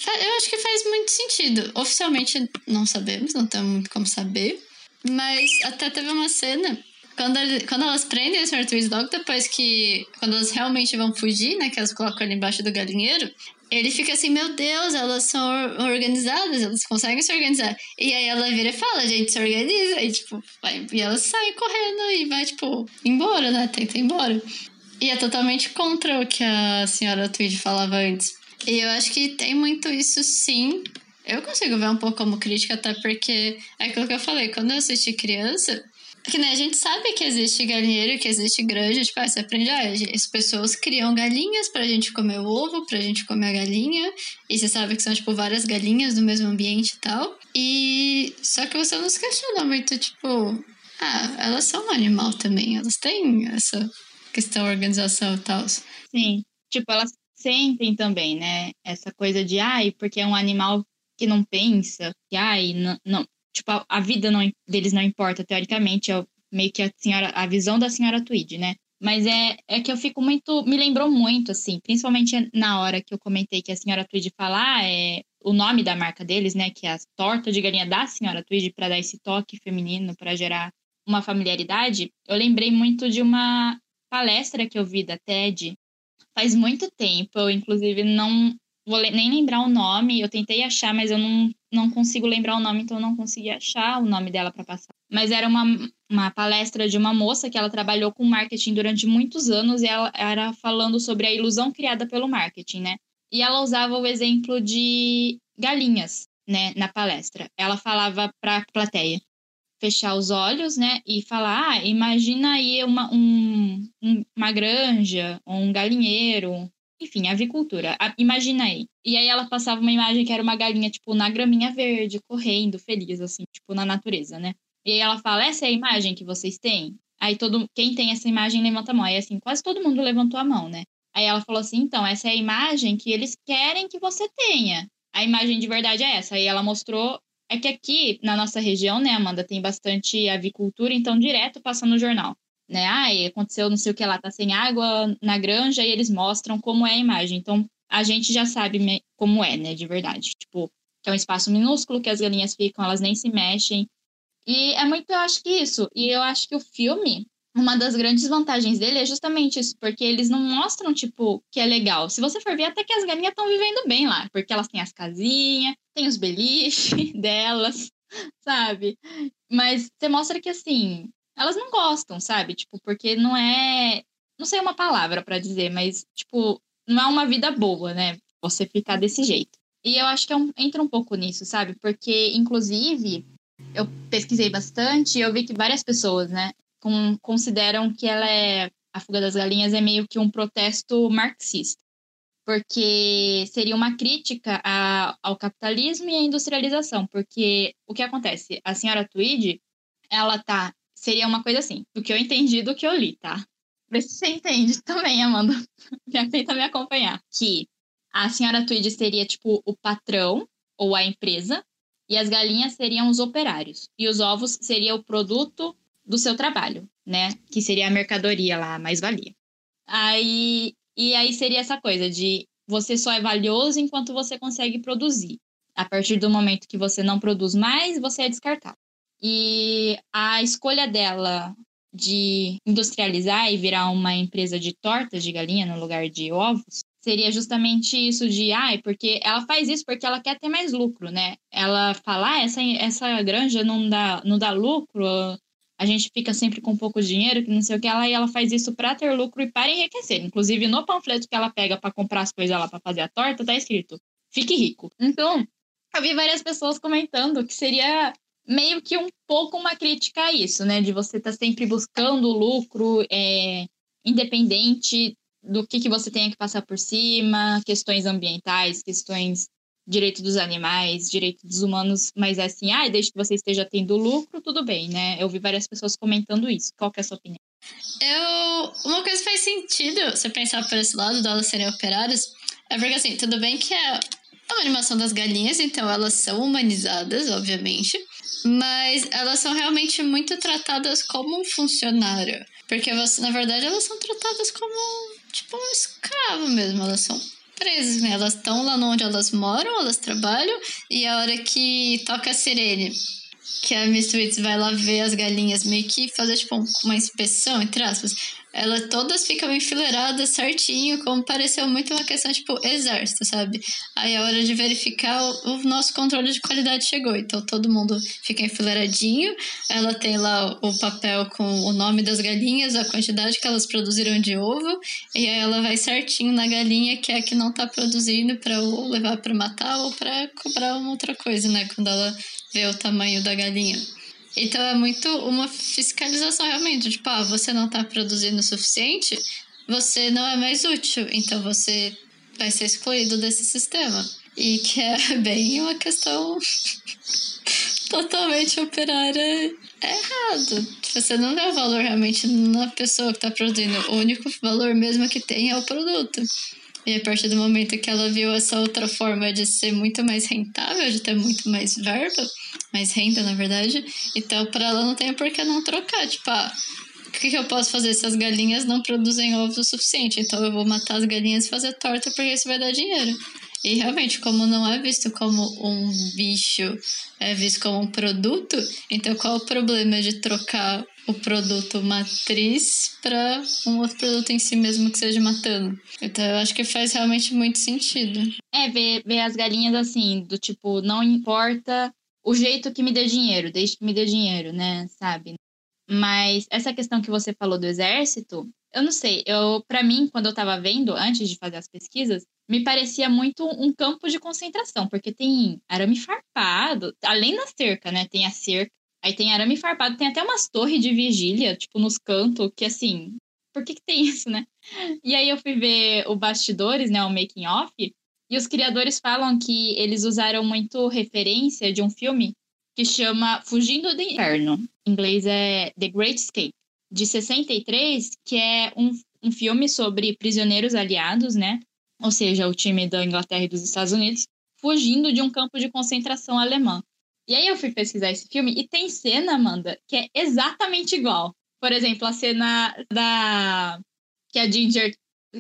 eu acho que faz muito sentido. Oficialmente não sabemos, não temos muito como saber. Mas até teve uma cena. Quando, ele, quando elas prendem o Sr. Twist Dog, depois que. Quando elas realmente vão fugir, né? Que elas colocam ele embaixo do galinheiro. Ele fica assim, meu Deus, elas são organizadas, elas conseguem se organizar. E aí ela vira e fala, a gente se organiza. E tipo, vai, e elas saem correndo e vai, tipo, embora, né? Tenta ir embora. E é totalmente contra o que a senhora Tweed falava antes. E eu acho que tem muito isso sim. Eu consigo ver um pouco como crítica, até porque é aquilo que eu falei, quando eu assisti criança, que né, a gente sabe que existe galinheiro, que existe granja, tipo, ah, você aprende, ah, as pessoas criam galinhas pra gente comer o ovo, pra gente comer a galinha, e você sabe que são, tipo, várias galinhas do mesmo ambiente e tal. E só que você não se questiona muito, tipo, ah, elas são um animal também, elas têm essa questão organização e tal. Sim. Tipo, elas sentem também, né? Essa coisa de, ai, porque é um animal que não pensa, que, ai, não. não tipo, a, a vida não, deles não importa, teoricamente, é meio que a senhora, a visão da senhora Tweed, né? Mas é, é que eu fico muito. Me lembrou muito, assim, principalmente na hora que eu comentei que a senhora Tweed falar ah, é o nome da marca deles, né? Que é a torta de galinha da senhora Tweed, para dar esse toque feminino, para gerar uma familiaridade. Eu lembrei muito de uma palestra que eu vi da TED faz muito tempo. Eu, inclusive, não vou nem lembrar o nome. Eu tentei achar, mas eu não, não consigo lembrar o nome, então eu não consegui achar o nome dela para passar. Mas era uma, uma palestra de uma moça que ela trabalhou com marketing durante muitos anos e ela era falando sobre a ilusão criada pelo marketing, né? E ela usava o exemplo de galinhas, né, na palestra. Ela falava para a plateia fechar os olhos, né, e falar, ah, imagina aí uma, um, uma granja, um galinheiro, enfim, avicultura. Imagina aí. E aí ela passava uma imagem que era uma galinha, tipo, na graminha verde, correndo, feliz, assim, tipo, na natureza, né? E aí ela fala, essa é a imagem que vocês têm? Aí todo, quem tem essa imagem levanta a mão. Aí assim, quase todo mundo levantou a mão, né? Aí ela falou assim, então, essa é a imagem que eles querem que você tenha. A imagem de verdade é essa. Aí ela mostrou é que aqui na nossa região, né, Amanda, tem bastante avicultura, então direto passa no jornal né? Ah, aconteceu não sei o que lá, tá sem água na granja e eles mostram como é a imagem. Então, a gente já sabe como é, né, de verdade. Tipo, que é um espaço minúsculo, que as galinhas ficam, elas nem se mexem. E é muito, eu acho que isso. E eu acho que o filme, uma das grandes vantagens dele é justamente isso, porque eles não mostram, tipo, que é legal. Se você for ver, até que as galinhas estão vivendo bem lá, porque elas têm as casinhas, tem os beliches delas, sabe? Mas você mostra que, assim, elas não gostam, sabe? Tipo, porque não é. Não sei uma palavra para dizer, mas, tipo, não é uma vida boa, né? Você ficar desse jeito. E eu acho que é um, entra um pouco nisso, sabe? Porque, inclusive, eu pesquisei bastante e eu vi que várias pessoas, né, com, consideram que ela é. A fuga das galinhas é meio que um protesto marxista. Porque seria uma crítica a, ao capitalismo e à industrialização. Porque o que acontece? A senhora Tweed, ela tá seria uma coisa assim, do que eu entendi do que eu li, tá? Vê se você entende também, Amanda. Tenta me acompanhar. Que a senhora Tweed seria, tipo, o patrão ou a empresa, e as galinhas seriam os operários. E os ovos seria o produto do seu trabalho, né? Que seria a mercadoria lá, a mais-valia. Aí, e aí seria essa coisa de você só é valioso enquanto você consegue produzir. A partir do momento que você não produz mais, você é descartado. E a escolha dela de industrializar e virar uma empresa de tortas de galinha no lugar de ovos seria justamente isso de, ai, ah, porque ela faz isso porque ela quer ter mais lucro, né? Ela fala, ah, essa, essa granja não dá, não dá lucro, a gente fica sempre com pouco dinheiro, que não sei o que, ela, e ela faz isso para ter lucro e para enriquecer. Inclusive, no panfleto que ela pega para comprar as coisas lá para fazer a torta, tá escrito, fique rico. Então, eu vi várias pessoas comentando que seria meio que um pouco uma crítica a isso, né? De você estar tá sempre buscando lucro, é, independente do que, que você tenha que passar por cima, questões ambientais, questões direito dos animais, direito dos humanos, mas é assim, ah, desde que você esteja tendo lucro, tudo bem, né? Eu vi várias pessoas comentando isso. Qual que é a sua opinião? Eu. Uma coisa faz sentido você pensar por esse lado delas serem operárias. É porque assim, tudo bem que é uma animação das galinhas, então elas são humanizadas, obviamente mas elas são realmente muito tratadas como um funcionário. Porque na verdade, elas são tratadas como tipo um escravo mesmo. Elas são presas, né? Elas estão lá onde elas moram, elas trabalham, e a hora que toca a sirene, que a Miss Tweets vai lá ver as galinhas, meio que fazer tipo uma inspeção, entre aspas elas todas ficam enfileiradas certinho, como pareceu muito uma questão tipo exército, sabe? Aí a hora de verificar o, o, nosso controle de qualidade chegou, então todo mundo fica enfileiradinho. Ela tem lá o, o papel com o nome das galinhas, a quantidade que elas produziram de ovo, e aí ela vai certinho na galinha que é a que não tá produzindo para ou levar para matar ou para cobrar uma outra coisa, né? Quando ela vê o tamanho da galinha. Então é muito uma fiscalização realmente. Tipo, ah, você não está produzindo o suficiente, você não é mais útil. Então você vai ser excluído desse sistema. E que é bem uma questão totalmente operária é errado. Você não dá valor realmente na pessoa que está produzindo. O único valor mesmo que tem é o produto. E a partir do momento que ela viu essa outra forma de ser muito mais rentável, de ter muito mais verba, mais renda, na verdade, então para ela não tem por que não trocar. Tipo, ah, o que, que eu posso fazer se as galinhas não produzem ovos o suficiente? Então eu vou matar as galinhas e fazer torta porque isso vai dar dinheiro. E realmente, como não é visto como um bicho, é visto como um produto, então qual o problema de trocar o produto matriz para um outro produto em si mesmo que seja matando? Então eu acho que faz realmente muito sentido. É, ver, ver as galinhas assim, do tipo, não importa o jeito que me dê dinheiro, desde que me dê dinheiro, né, sabe? Mas essa questão que você falou do exército, eu não sei, eu para mim, quando eu tava vendo, antes de fazer as pesquisas, me parecia muito um campo de concentração, porque tem arame farpado, além da cerca, né? Tem a cerca, aí tem arame farpado, tem até umas torres de vigília, tipo, nos cantos, que assim, por que que tem isso, né? E aí eu fui ver o bastidores, né, o making off, e os criadores falam que eles usaram muito referência de um filme que chama Fugindo do Inferno. Em inglês é The Great Escape, de 63, que é um, um filme sobre prisioneiros aliados, né? ou seja, o time da Inglaterra e dos Estados Unidos, fugindo de um campo de concentração alemã. E aí eu fui pesquisar esse filme e tem cena, Amanda, que é exatamente igual. Por exemplo, a cena da que a Ginger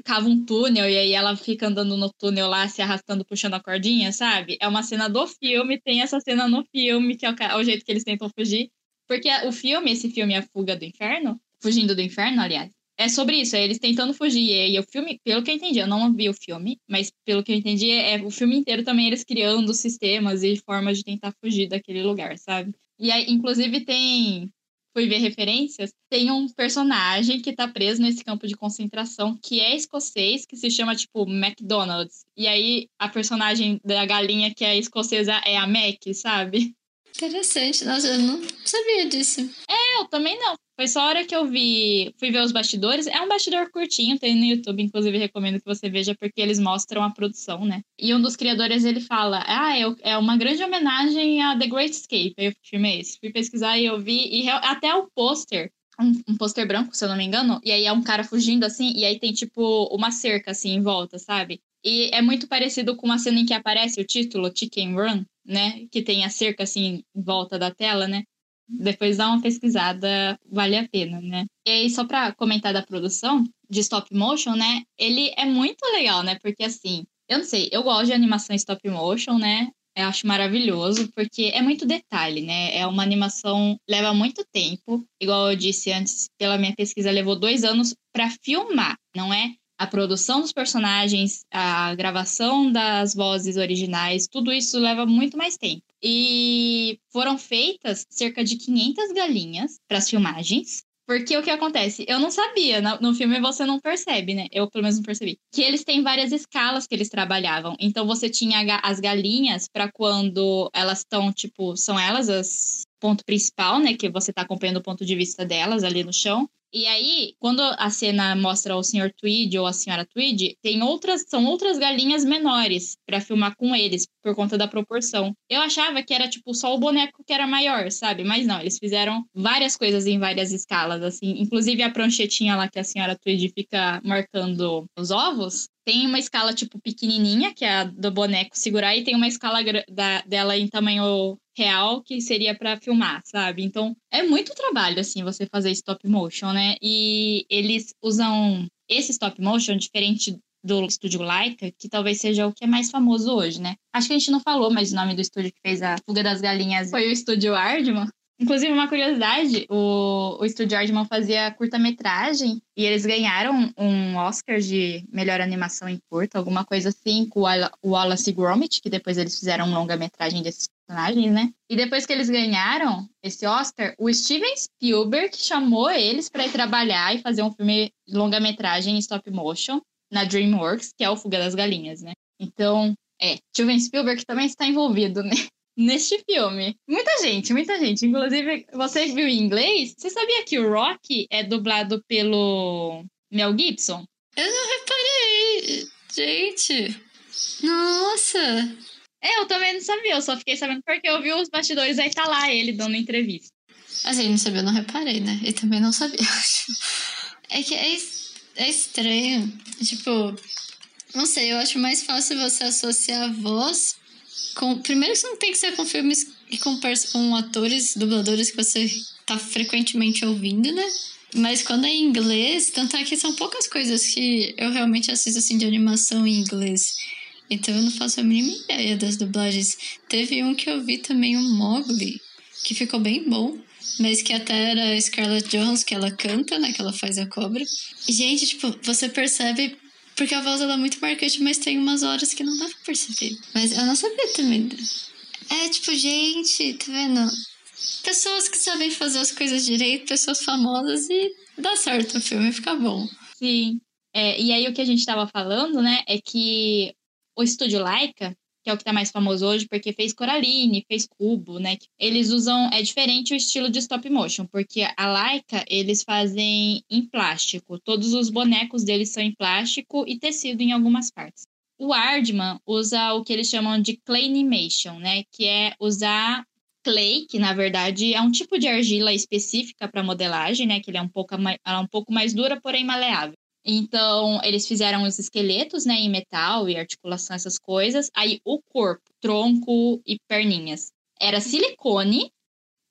cava um túnel e aí ela fica andando no túnel lá, se arrastando, puxando a cordinha, sabe? É uma cena do filme, tem essa cena no filme, que é o, é o jeito que eles tentam fugir. Porque o filme, esse filme é A Fuga do Inferno, Fugindo do Inferno, aliás, é sobre isso, é eles tentando fugir. E o filme, pelo que eu entendi, eu não vi o filme, mas pelo que eu entendi, é o filme inteiro também eles criando sistemas e formas de tentar fugir daquele lugar, sabe? E aí, inclusive, tem. Fui ver referências. Tem um personagem que tá preso nesse campo de concentração que é escocês, que se chama, tipo, McDonald's. E aí, a personagem da galinha que é escocesa é a Mac, sabe? Interessante, nossa, eu não sabia disso. É, eu também não. Foi só a hora que eu vi, fui ver os bastidores. É um bastidor curtinho, tem no YouTube, inclusive recomendo que você veja porque eles mostram a produção, né? E um dos criadores ele fala: "Ah, é uma grande homenagem a The Great Escape". Aí eu filmei esse. Fui pesquisar e eu vi e até o pôster um, um pôster branco, se eu não me engano, e aí é um cara fugindo assim, e aí tem tipo uma cerca assim em volta, sabe? E é muito parecido com uma cena em que aparece o título Chicken Run, né? Que tem a cerca assim em volta da tela, né? Depois dá uma pesquisada, vale a pena, né? E aí, só para comentar da produção de stop motion, né? Ele é muito legal, né? Porque assim, eu não sei, eu gosto de animação stop motion, né? Eu acho maravilhoso, porque é muito detalhe, né? É uma animação, leva muito tempo. Igual eu disse antes, pela minha pesquisa, levou dois anos para filmar, não é? A produção dos personagens, a gravação das vozes originais, tudo isso leva muito mais tempo. E foram feitas cerca de 500 galinhas para as filmagens. Porque o que acontece? Eu não sabia, no filme você não percebe, né? Eu pelo menos não percebi. Que eles têm várias escalas que eles trabalhavam. Então você tinha as galinhas para quando elas estão, tipo, são elas as ponto principal, né? Que você tá acompanhando o ponto de vista delas ali no chão. E aí, quando a cena mostra o Sr. Tweed ou a Senhora Tweed, tem outras, são outras galinhas menores para filmar com eles, por conta da proporção. Eu achava que era tipo só o boneco que era maior, sabe? Mas não, eles fizeram várias coisas em várias escalas, assim. Inclusive a pranchetinha lá que a Senhora Tweed fica marcando os ovos, tem uma escala, tipo, pequenininha, que é a do boneco segurar, e tem uma escala da, dela em tamanho real, que seria para filmar, sabe? Então, é muito trabalho, assim, você fazer stop motion, né? E eles usam esse stop motion, diferente do estúdio Laika, que talvez seja o que é mais famoso hoje, né? Acho que a gente não falou, mas o nome do estúdio que fez a Fuga das Galinhas foi o estúdio Ardman. Inclusive, uma curiosidade, o, o Estúdio Aardman fazia curta-metragem e eles ganharam um Oscar de melhor animação em curta, alguma coisa assim, com o Wallace Gromit, que depois eles fizeram um longa-metragem desses personagens, né? E depois que eles ganharam esse Oscar, o Steven Spielberg chamou eles para ir trabalhar e fazer um filme longa-metragem em stop motion na DreamWorks, que é o Fuga das Galinhas, né? Então, é, Steven Spielberg também está envolvido, né? Neste filme. Muita gente, muita gente. Inclusive, você viu em inglês? Você sabia que o Rock é dublado pelo Mel Gibson? Eu não reparei. Gente. Nossa. É, eu também não sabia, eu só fiquei sabendo porque eu vi os bastidores, aí tá lá ele dando entrevista. Assim, não sabia, eu não reparei, né? E também não sabia. É que é, é estranho. Tipo, não sei, eu acho mais fácil você associar a voz com. Primeiro, isso não tem que ser com filmes e com, com atores, dubladores que você tá frequentemente ouvindo, né? Mas quando é em inglês, tanto é que são poucas coisas que eu realmente assisto assim de animação em inglês. Então eu não faço a mínima ideia das dublagens. Teve um que eu vi também, o um Mowgli, que ficou bem bom. Mas que até era Scarlett Johansson, que ela canta, né? Que ela faz a cobra. Gente, tipo, você percebe... Porque a voz ela é muito marcante, mas tem umas horas que não dá pra perceber. Mas eu não sabia também. É, tipo, gente, tá vendo? Pessoas que sabem fazer as coisas direito, pessoas famosas e dá certo o filme, fica bom. Sim. É, e aí o que a gente tava falando, né, é que o estúdio Laika, que é o que tá mais famoso hoje, porque fez Coraline, fez Cubo, né? Eles usam. É diferente o estilo de stop motion, porque a Laika eles fazem em plástico. Todos os bonecos deles são em plástico e tecido em algumas partes. O Aardman usa o que eles chamam de claymation, né? Que é usar clay, que na verdade é um tipo de argila específica para modelagem, né? Que ele é um pouco, mais, é um pouco mais dura, porém maleável. Então, eles fizeram os esqueletos, né, em metal e articulação, essas coisas. Aí, o corpo, tronco e perninhas, era silicone.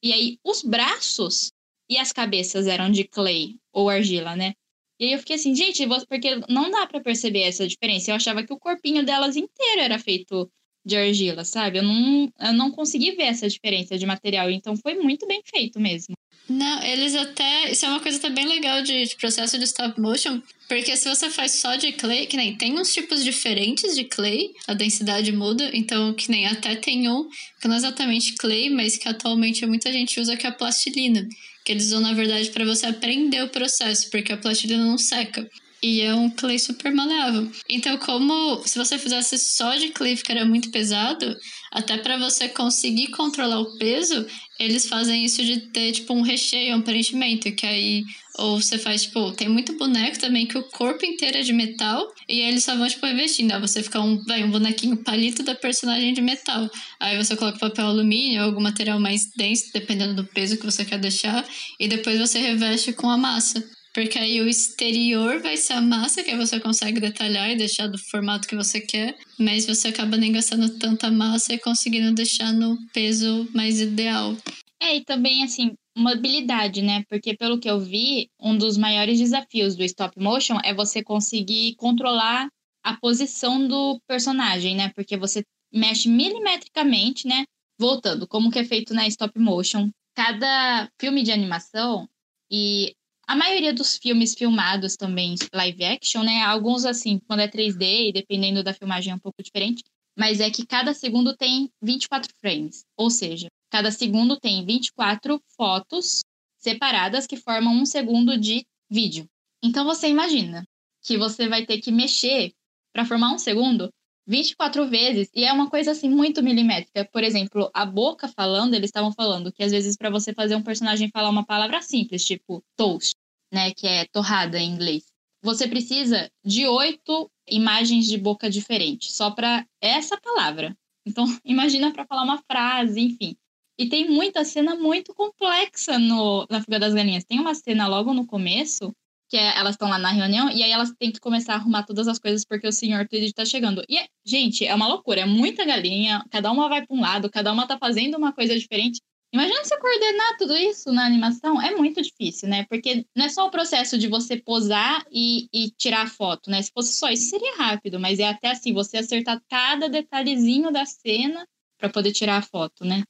E aí, os braços e as cabeças eram de clay ou argila, né? E aí eu fiquei assim, gente, porque não dá para perceber essa diferença. Eu achava que o corpinho delas inteiro era feito de argila, sabe? Eu não, eu não consegui ver essa diferença de material. Então foi muito bem feito mesmo. Não, eles até. Isso é uma coisa até bem legal de, de, processo de stop motion, porque se você faz só de clay, que nem tem uns tipos diferentes de clay, a densidade muda, então que nem até tem um que não é exatamente clay, mas que atualmente muita gente usa que é a plastilina, que eles usam na verdade para você aprender o processo, porque a plastilina não seca. E é um clay super maleável. Então, como se você fizesse só de clay ficaria muito pesado, até para você conseguir controlar o peso, eles fazem isso de ter, tipo, um recheio, um preenchimento, que aí ou você faz, tipo, tem muito boneco também que o corpo inteiro é de metal e aí eles só vão, tipo, revestindo. Aí você fica um, vai, um bonequinho palito da personagem de metal. Aí você coloca papel alumínio ou algum material mais denso, dependendo do peso que você quer deixar, e depois você reveste com a massa. Porque aí o exterior vai ser a massa, que você consegue detalhar e deixar do formato que você quer, mas você acaba nem gastando tanta massa e conseguindo deixar no peso mais ideal. É, e também, assim, mobilidade, né? Porque pelo que eu vi, um dos maiores desafios do stop motion é você conseguir controlar a posição do personagem, né? Porque você mexe milimetricamente, né? Voltando, como que é feito na stop motion. Cada filme de animação e a maioria dos filmes filmados também live action, né? Alguns, assim, quando é 3D e dependendo da filmagem é um pouco diferente. Mas é que cada segundo tem 24 frames. Ou seja, cada segundo tem 24 fotos separadas que formam um segundo de vídeo. Então você imagina que você vai ter que mexer para formar um segundo 24 vezes, e é uma coisa assim muito milimétrica. Por exemplo, a boca falando, eles estavam falando que às vezes para você fazer um personagem falar uma palavra simples, tipo toast, né, que é torrada em inglês, você precisa de oito imagens de boca diferentes, só para essa palavra. Então, imagina para falar uma frase, enfim. E tem muita cena muito complexa no, na Fuga das Galinhas. Tem uma cena logo no começo que é, elas estão lá na reunião e aí elas têm que começar a arrumar todas as coisas porque o senhor Tweed tá chegando. E, gente, é uma loucura, é muita galinha, cada uma vai para um lado, cada uma tá fazendo uma coisa diferente. Imagina você coordenar tudo isso na animação, é muito difícil, né? Porque não é só o processo de você posar e, e tirar a foto, né? Se fosse só isso, seria rápido, mas é até assim, você acertar cada detalhezinho da cena para poder tirar a foto, né?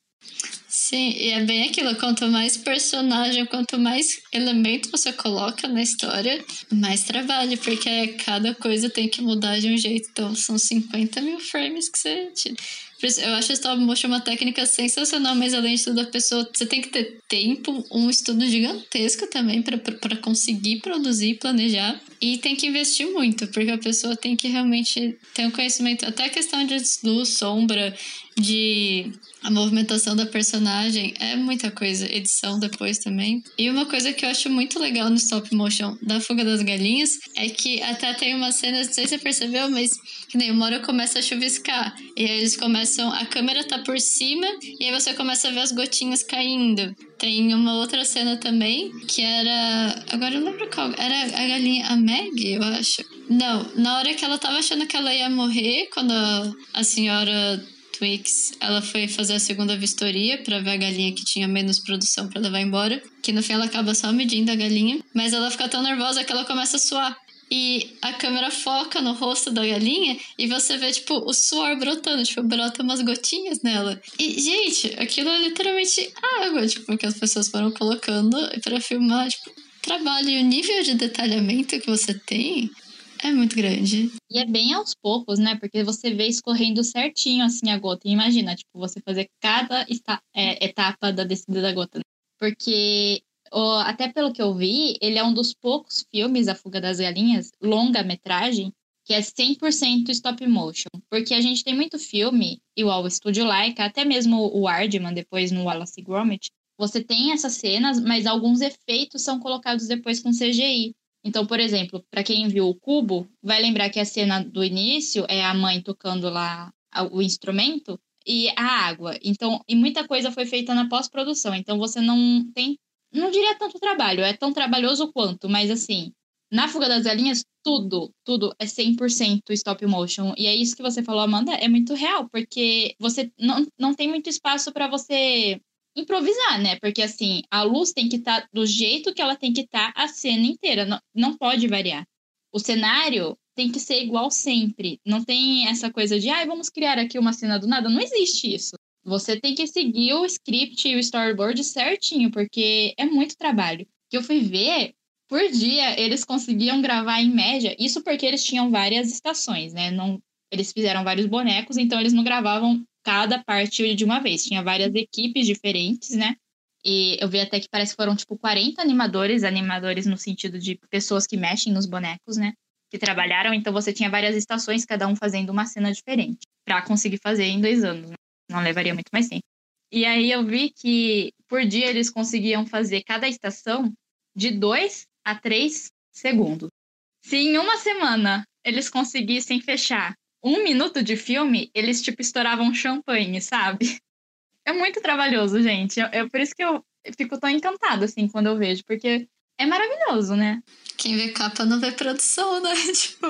Sim, e é bem aquilo, quanto mais personagem, quanto mais elemento você coloca na história, mais trabalho, porque cada coisa tem que mudar de um jeito. Então, são 50 mil frames que você tira. Eu acho stop motion uma técnica sensacional, mas além de tudo, a pessoa você tem que ter tempo, um estudo gigantesco também para conseguir produzir e planejar. E tem que investir muito, porque a pessoa tem que realmente ter um conhecimento, até a questão de luz, sombra, de a movimentação da personagem, é muita coisa. Edição depois também. E uma coisa que eu acho muito legal no stop motion da Fuga das Galinhas é que até tem uma cena, não sei se você percebeu, mas que nem uma hora começa a chuviscar. E aí eles começam, a câmera tá por cima e aí você começa a ver as gotinhas caindo. Tem uma outra cena também que era. Agora eu lembro qual. Era a galinha. A Meg, eu acho. Não, na hora que ela tava achando que ela ia morrer, quando a, a senhora Twix, ela foi fazer a segunda vistoria para ver a galinha que tinha menos produção para levar embora. Que no fim ela acaba só medindo a galinha. Mas ela fica tão nervosa que ela começa a suar. E a câmera foca no rosto da galinha e você vê, tipo, o suor brotando, tipo, brota umas gotinhas nela. E, gente, aquilo é literalmente água, tipo, que as pessoas foram colocando para filmar, tipo, trabalho e o nível de detalhamento que você tem é muito grande. E é bem aos poucos, né? Porque você vê escorrendo certinho assim a gota. E imagina, tipo, você fazer cada é, etapa da descida da gota. Né? Porque, ó, até pelo que eu vi, ele é um dos poucos filmes, A Fuga das Galinhas, longa-metragem, que é 100% stop motion. Porque a gente tem muito filme, igual o Estúdio Laika, até mesmo o Aardman, depois no Wallace Gromit, você tem essas cenas, mas alguns efeitos são colocados depois com CGI. Então, por exemplo, para quem viu o Cubo, vai lembrar que a cena do início é a mãe tocando lá o instrumento e a água. Então, e muita coisa foi feita na pós-produção. Então, você não tem, não diria tanto trabalho, é tão trabalhoso quanto, mas assim, na Fuga das Galinhas, tudo, tudo é 100% stop motion. E é isso que você falou, Amanda, é muito real, porque você não, não tem muito espaço para você improvisar, né? Porque assim, a luz tem que estar tá do jeito que ela tem que estar tá a cena inteira, não, não pode variar. O cenário tem que ser igual sempre. Não tem essa coisa de, ah, vamos criar aqui uma cena do nada. Não existe isso. Você tem que seguir o script e o storyboard certinho, porque é muito trabalho. Que eu fui ver, por dia eles conseguiam gravar em média, isso porque eles tinham várias estações, né? Não, eles fizeram vários bonecos, então eles não gravavam cada parte de uma vez. Tinha várias equipes diferentes, né? E eu vi até que parece que foram, tipo, 40 animadores, animadores no sentido de pessoas que mexem nos bonecos, né? Que trabalharam, então você tinha várias estações, cada um fazendo uma cena diferente, para conseguir fazer em dois anos, né? Não levaria muito mais tempo. E aí eu vi que por dia eles conseguiam fazer cada estação de dois a três segundos. Se em uma semana eles conseguissem fechar um minuto de filme, eles, tipo, estouravam champanhe, sabe? É muito trabalhoso, gente. É, é por isso que eu fico tão encantada, assim, quando eu vejo, porque é maravilhoso, né? Quem vê capa não vê produção, né? Tipo,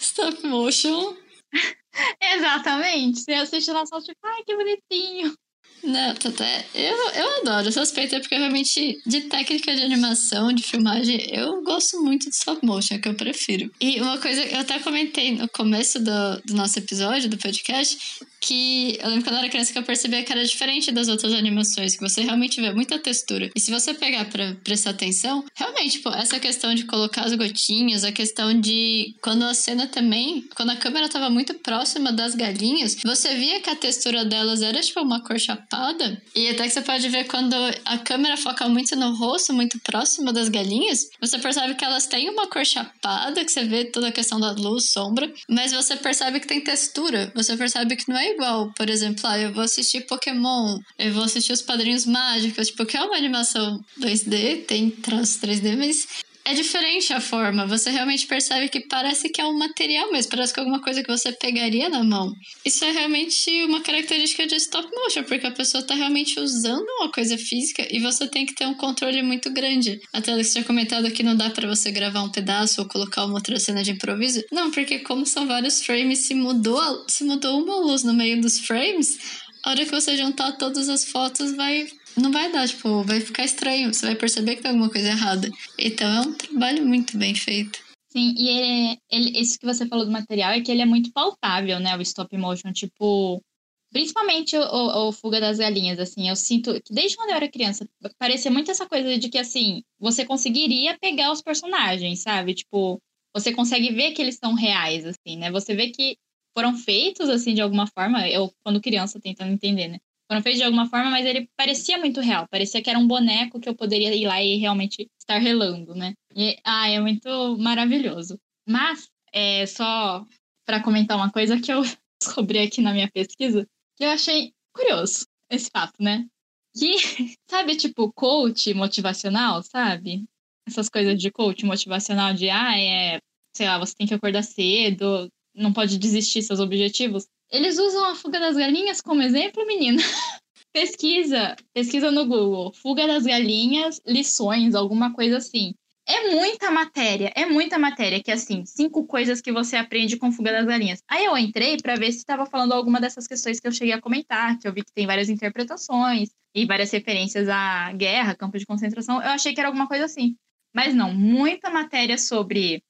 stop motion. Exatamente. Você assiste lá só, tipo, ai, que bonitinho. Não, até eu, eu adoro aspecto, porque realmente de técnica de animação, de filmagem, eu gosto muito de stop motion, é que eu prefiro. E uma coisa, eu até comentei no começo do, do nosso episódio, do podcast, que eu lembro quando eu era criança que eu percebia que era diferente das outras animações, que você realmente vê muita textura. E se você pegar para prestar atenção, realmente, tipo, essa questão de colocar as gotinhas, a questão de quando a cena também, quando a câmera tava muito próxima das galinhas, você via que a textura delas era tipo uma cor chapada. E até que você pode ver quando a câmera foca muito no rosto, muito próximo das galinhas, você percebe que elas têm uma cor chapada, que você vê toda a questão da luz, sombra, mas você percebe que tem textura. Você percebe que não é igual, por exemplo, ah, eu vou assistir Pokémon, eu vou assistir Os Padrinhos Mágicos, tipo, que é uma animação 2D, tem traços 3D, mas é diferente a forma. Você realmente percebe que parece que é um material mesmo, parece que é alguma coisa que você pegaria na mão. Isso é realmente uma característica de stop motion, porque a pessoa está realmente usando uma coisa física e você tem que ter um controle muito grande. Até você tinha comentado que não dá para você gravar um pedaço ou colocar uma outra cena de improviso. Não, porque como são vários frames, se mudou, se mudou uma luz no meio dos frames, a hora que você juntar todas as fotos vai não vai dar, tipo, vai ficar estranho. Você vai perceber que tem alguma coisa errada. Então é um trabalho muito bem feito. Sim, e ele, ele, isso que você falou do material é que ele é muito palpável, né? O stop motion, tipo. Principalmente o, o Fuga das Galinhas, assim, eu sinto que desde quando eu era criança, parecia muito essa coisa de que, assim, você conseguiria pegar os personagens, sabe? Tipo, você consegue ver que eles são reais, assim, né? Você vê que foram feitos, assim, de alguma forma, eu, quando criança, tentando entender, né? Foram feitos de alguma forma, mas ele parecia muito real. Parecia que era um boneco que eu poderia ir lá e realmente estar relando, né? E, ah, é muito maravilhoso. Mas, é, só para comentar uma coisa que eu descobri aqui na minha pesquisa, que eu achei curioso esse fato, né? Que, sabe, tipo, coach motivacional, sabe? Essas coisas de coach motivacional de, ah, é, sei lá, você tem que acordar cedo, não pode desistir seus objetivos. Eles usam a fuga das galinhas como exemplo, menina. pesquisa, pesquisa no Google, fuga das galinhas, lições, alguma coisa assim. É muita matéria, é muita matéria, que assim, cinco coisas que você aprende com fuga das galinhas. Aí eu entrei para ver se estava falando alguma dessas questões que eu cheguei a comentar, que eu vi que tem várias interpretações e várias referências à guerra, campo de concentração. Eu achei que era alguma coisa assim. Mas não, muita matéria sobre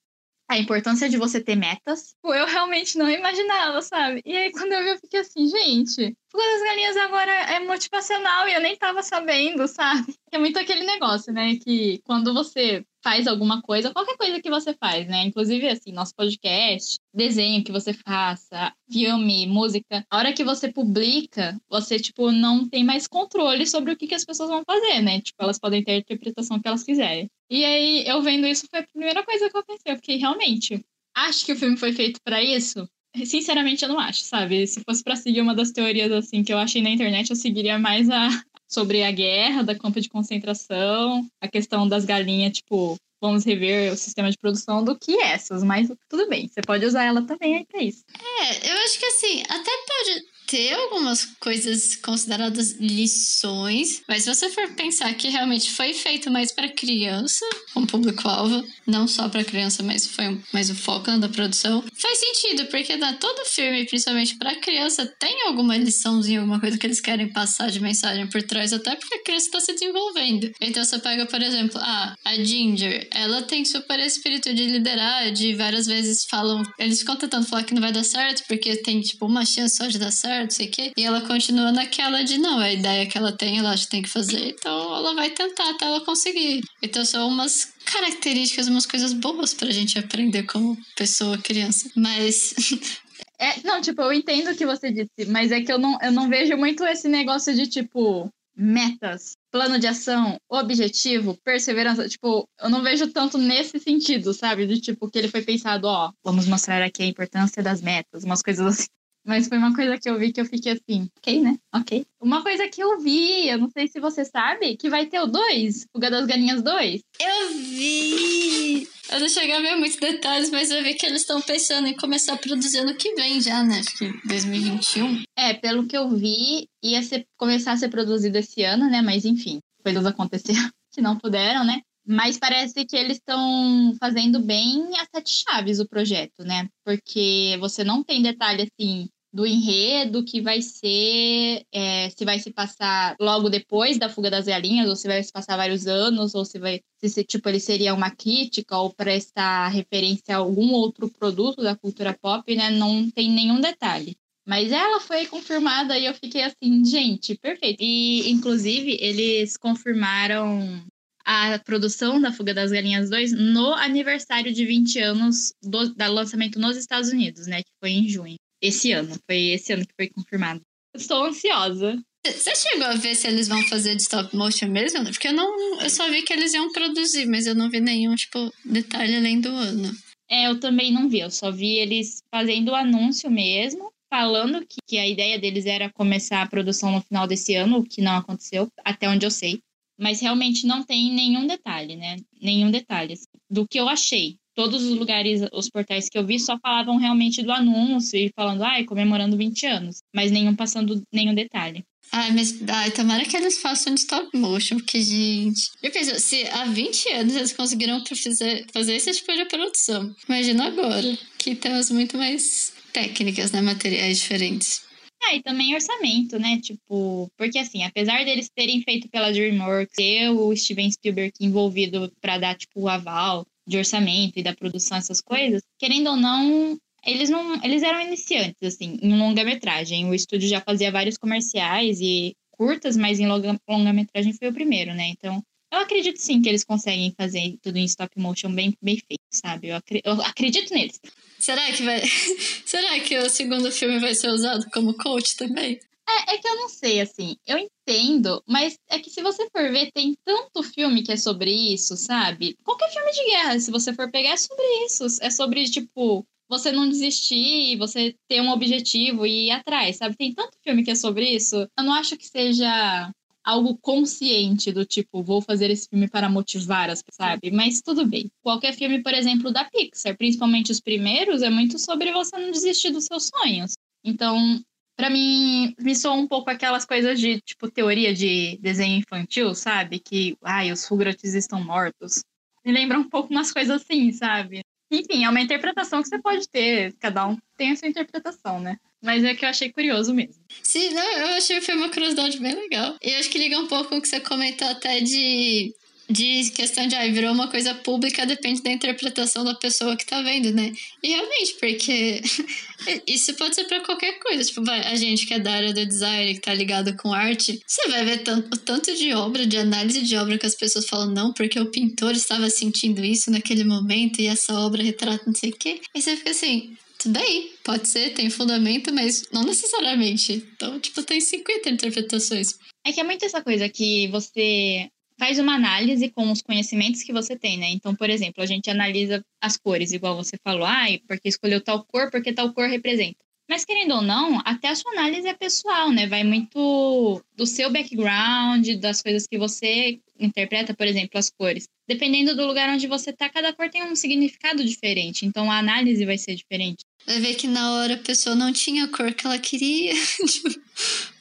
a importância de você ter metas. Eu realmente não imaginava, sabe? E aí, quando eu vi, eu fiquei assim, gente, Fuga das Galinhas agora é motivacional e eu nem tava sabendo, sabe? É muito aquele negócio, né? Que quando você faz alguma coisa, qualquer coisa que você faz, né? Inclusive, assim, nosso podcast, desenho que você faça, filme, música. A hora que você publica, você, tipo, não tem mais controle sobre o que, que as pessoas vão fazer, né? Tipo, elas podem ter a interpretação que elas quiserem. E aí, eu vendo isso, foi a primeira coisa que eu pensei. Porque, realmente, acho que o filme foi feito para isso. Sinceramente, eu não acho, sabe? Se fosse para seguir uma das teorias, assim, que eu achei na internet, eu seguiria mais a, sobre a guerra, da campo de concentração, a questão das galinhas, tipo, vamos rever o sistema de produção do que essas, mas tudo bem, você pode usar ela também aí pra isso. É, eu acho que assim, até pode ter algumas coisas consideradas lições, mas se você for pensar que realmente foi feito mais para criança, um público-alvo, não só para criança, mas foi mais o foco da produção, faz sentido, porque dá todo filme, principalmente para criança, tem alguma liçãozinha, alguma coisa que eles querem passar de mensagem por trás, até porque a criança está se desenvolvendo. Então você pega, por exemplo, ah, a Ginger, ela tem super espírito de liderar, de várias vezes falam, eles ficam tentando falar que não vai dar certo, porque tem tipo uma chance só de dar certo não sei o quê. E ela continua naquela de não, a ideia que ela tem, ela acha que tem que fazer, então ela vai tentar até ela conseguir. Então são umas características, umas coisas boas pra gente aprender como pessoa, criança. Mas. É, não, tipo, eu entendo o que você disse, mas é que eu não, eu não vejo muito esse negócio de, tipo, metas, plano de ação, objetivo, perseverança. Tipo, eu não vejo tanto nesse sentido, sabe? De tipo, que ele foi pensado, ó, vamos mostrar aqui a importância das metas, umas coisas assim. Mas foi uma coisa que eu vi que eu fiquei assim, ok, né? Ok. Uma coisa que eu vi, eu não sei se você sabe, que vai ter o 2, Fuga das Galinhas 2. Eu vi! Eu não cheguei a ver muitos detalhes, mas eu vi que eles estão pensando em começar a produzir que vem já, né? Acho que 2021. É, pelo que eu vi, ia ser, começar a ser produzido esse ano, né? Mas enfim, coisas aconteceram que não puderam, né? Mas parece que eles estão fazendo bem a sete chaves o projeto, né? Porque você não tem detalhe assim do enredo que vai ser, é, se vai se passar logo depois da fuga das galinhas, ou se vai se passar vários anos, ou se vai, se tipo ele seria uma crítica ou prestar referência a algum outro produto da cultura pop, né? Não tem nenhum detalhe. Mas ela foi confirmada e eu fiquei assim, gente, perfeito. E, inclusive, eles confirmaram a produção da Fuga das Galinhas 2 no aniversário de 20 anos do, da lançamento nos Estados Unidos, né? Que foi em junho. Esse ano. Foi esse ano que foi confirmado. Estou ansiosa. Você chegou a ver se eles vão fazer de stop motion mesmo? Porque eu não. Eu só vi que eles iam produzir, mas eu não vi nenhum, tipo, detalhe além do ano. É, eu também não vi. Eu só vi eles fazendo o anúncio mesmo, falando que, que a ideia deles era começar a produção no final desse ano, o que não aconteceu, até onde eu sei mas realmente não tem nenhum detalhe, né? Nenhum detalhe. Do que eu achei. Todos os lugares, os portais que eu vi só falavam realmente do anúncio e falando, ai, comemorando 20 anos, mas nenhum passando nenhum detalhe. Ai, mas ai, tomara que eles façam de stop motion, porque, gente. Eu penso, se há 20 anos eles conseguiram fazer, fazer esse tipo de produção, imagina agora, que temos muito mais técnicas, né? Materiais diferentes. Ah, e também orçamento, né? Tipo, porque assim, apesar deles terem feito pela DreamWorks, ter o Steven Spielberg envolvido para dar, tipo, o aval de orçamento e da produção, essas coisas, querendo ou não, eles não. Eles eram iniciantes, assim, em longa-metragem. O estúdio já fazia vários comerciais e curtas, mas em longa-metragem foi o primeiro, né? Então, eu acredito sim que eles conseguem fazer tudo em stop motion bem, bem feito, sabe? Eu, eu acredito neles. Será que vai. Será que o segundo filme vai ser usado como coach também? É, é que eu não sei, assim. Eu entendo, mas é que se você for ver, tem tanto filme que é sobre isso, sabe? Qualquer filme de guerra, se você for pegar, é sobre isso. É sobre, tipo, você não desistir, você ter um objetivo e ir atrás, sabe? Tem tanto filme que é sobre isso. Eu não acho que seja algo consciente do tipo, vou fazer esse filme para motivar as pessoas, sabe? Mas tudo bem. Qualquer filme, por exemplo, da Pixar, principalmente os primeiros, é muito sobre você não desistir dos seus sonhos. Então, Pra mim, me soa um pouco aquelas coisas de, tipo, teoria de desenho infantil, sabe? Que, ai, os Rugrats estão mortos. Me lembra um pouco umas coisas assim, sabe? Enfim, é uma interpretação que você pode ter. Cada um tem a sua interpretação, né? Mas é que eu achei curioso mesmo. Sim, não, eu achei que foi uma curiosidade bem legal. E eu acho que liga um pouco com o que você comentou até de de questão de ah, virou uma coisa pública depende da interpretação da pessoa que tá vendo, né? E realmente, porque isso pode ser para qualquer coisa. Tipo, a gente que é da área do design, que tá ligado com arte, você vai ver tanto, o tanto de obra, de análise de obra que as pessoas falam, não, porque o pintor estava sentindo isso naquele momento e essa obra retrata não sei o quê. E você fica assim, tudo bem, pode ser, tem fundamento, mas não necessariamente. Então, tipo, tem 50 interpretações. É que é muito essa coisa que você faz uma análise com os conhecimentos que você tem, né? Então, por exemplo, a gente analisa as cores, igual você falou, ah, porque escolheu tal cor, porque tal cor representa. Mas querendo ou não, até a sua análise é pessoal, né? Vai muito do seu background, das coisas que você interpreta, por exemplo, as cores. Dependendo do lugar onde você tá, cada cor tem um significado diferente. Então a análise vai ser diferente. Vai ver que na hora a pessoa não tinha a cor que ela queria. Tipo,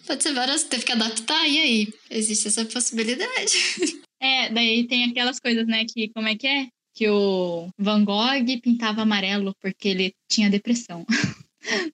Pode ser várias, teve que adaptar, e aí? Existe essa possibilidade. É, daí tem aquelas coisas, né, que como é que é? Que o Van Gogh pintava amarelo porque ele tinha depressão.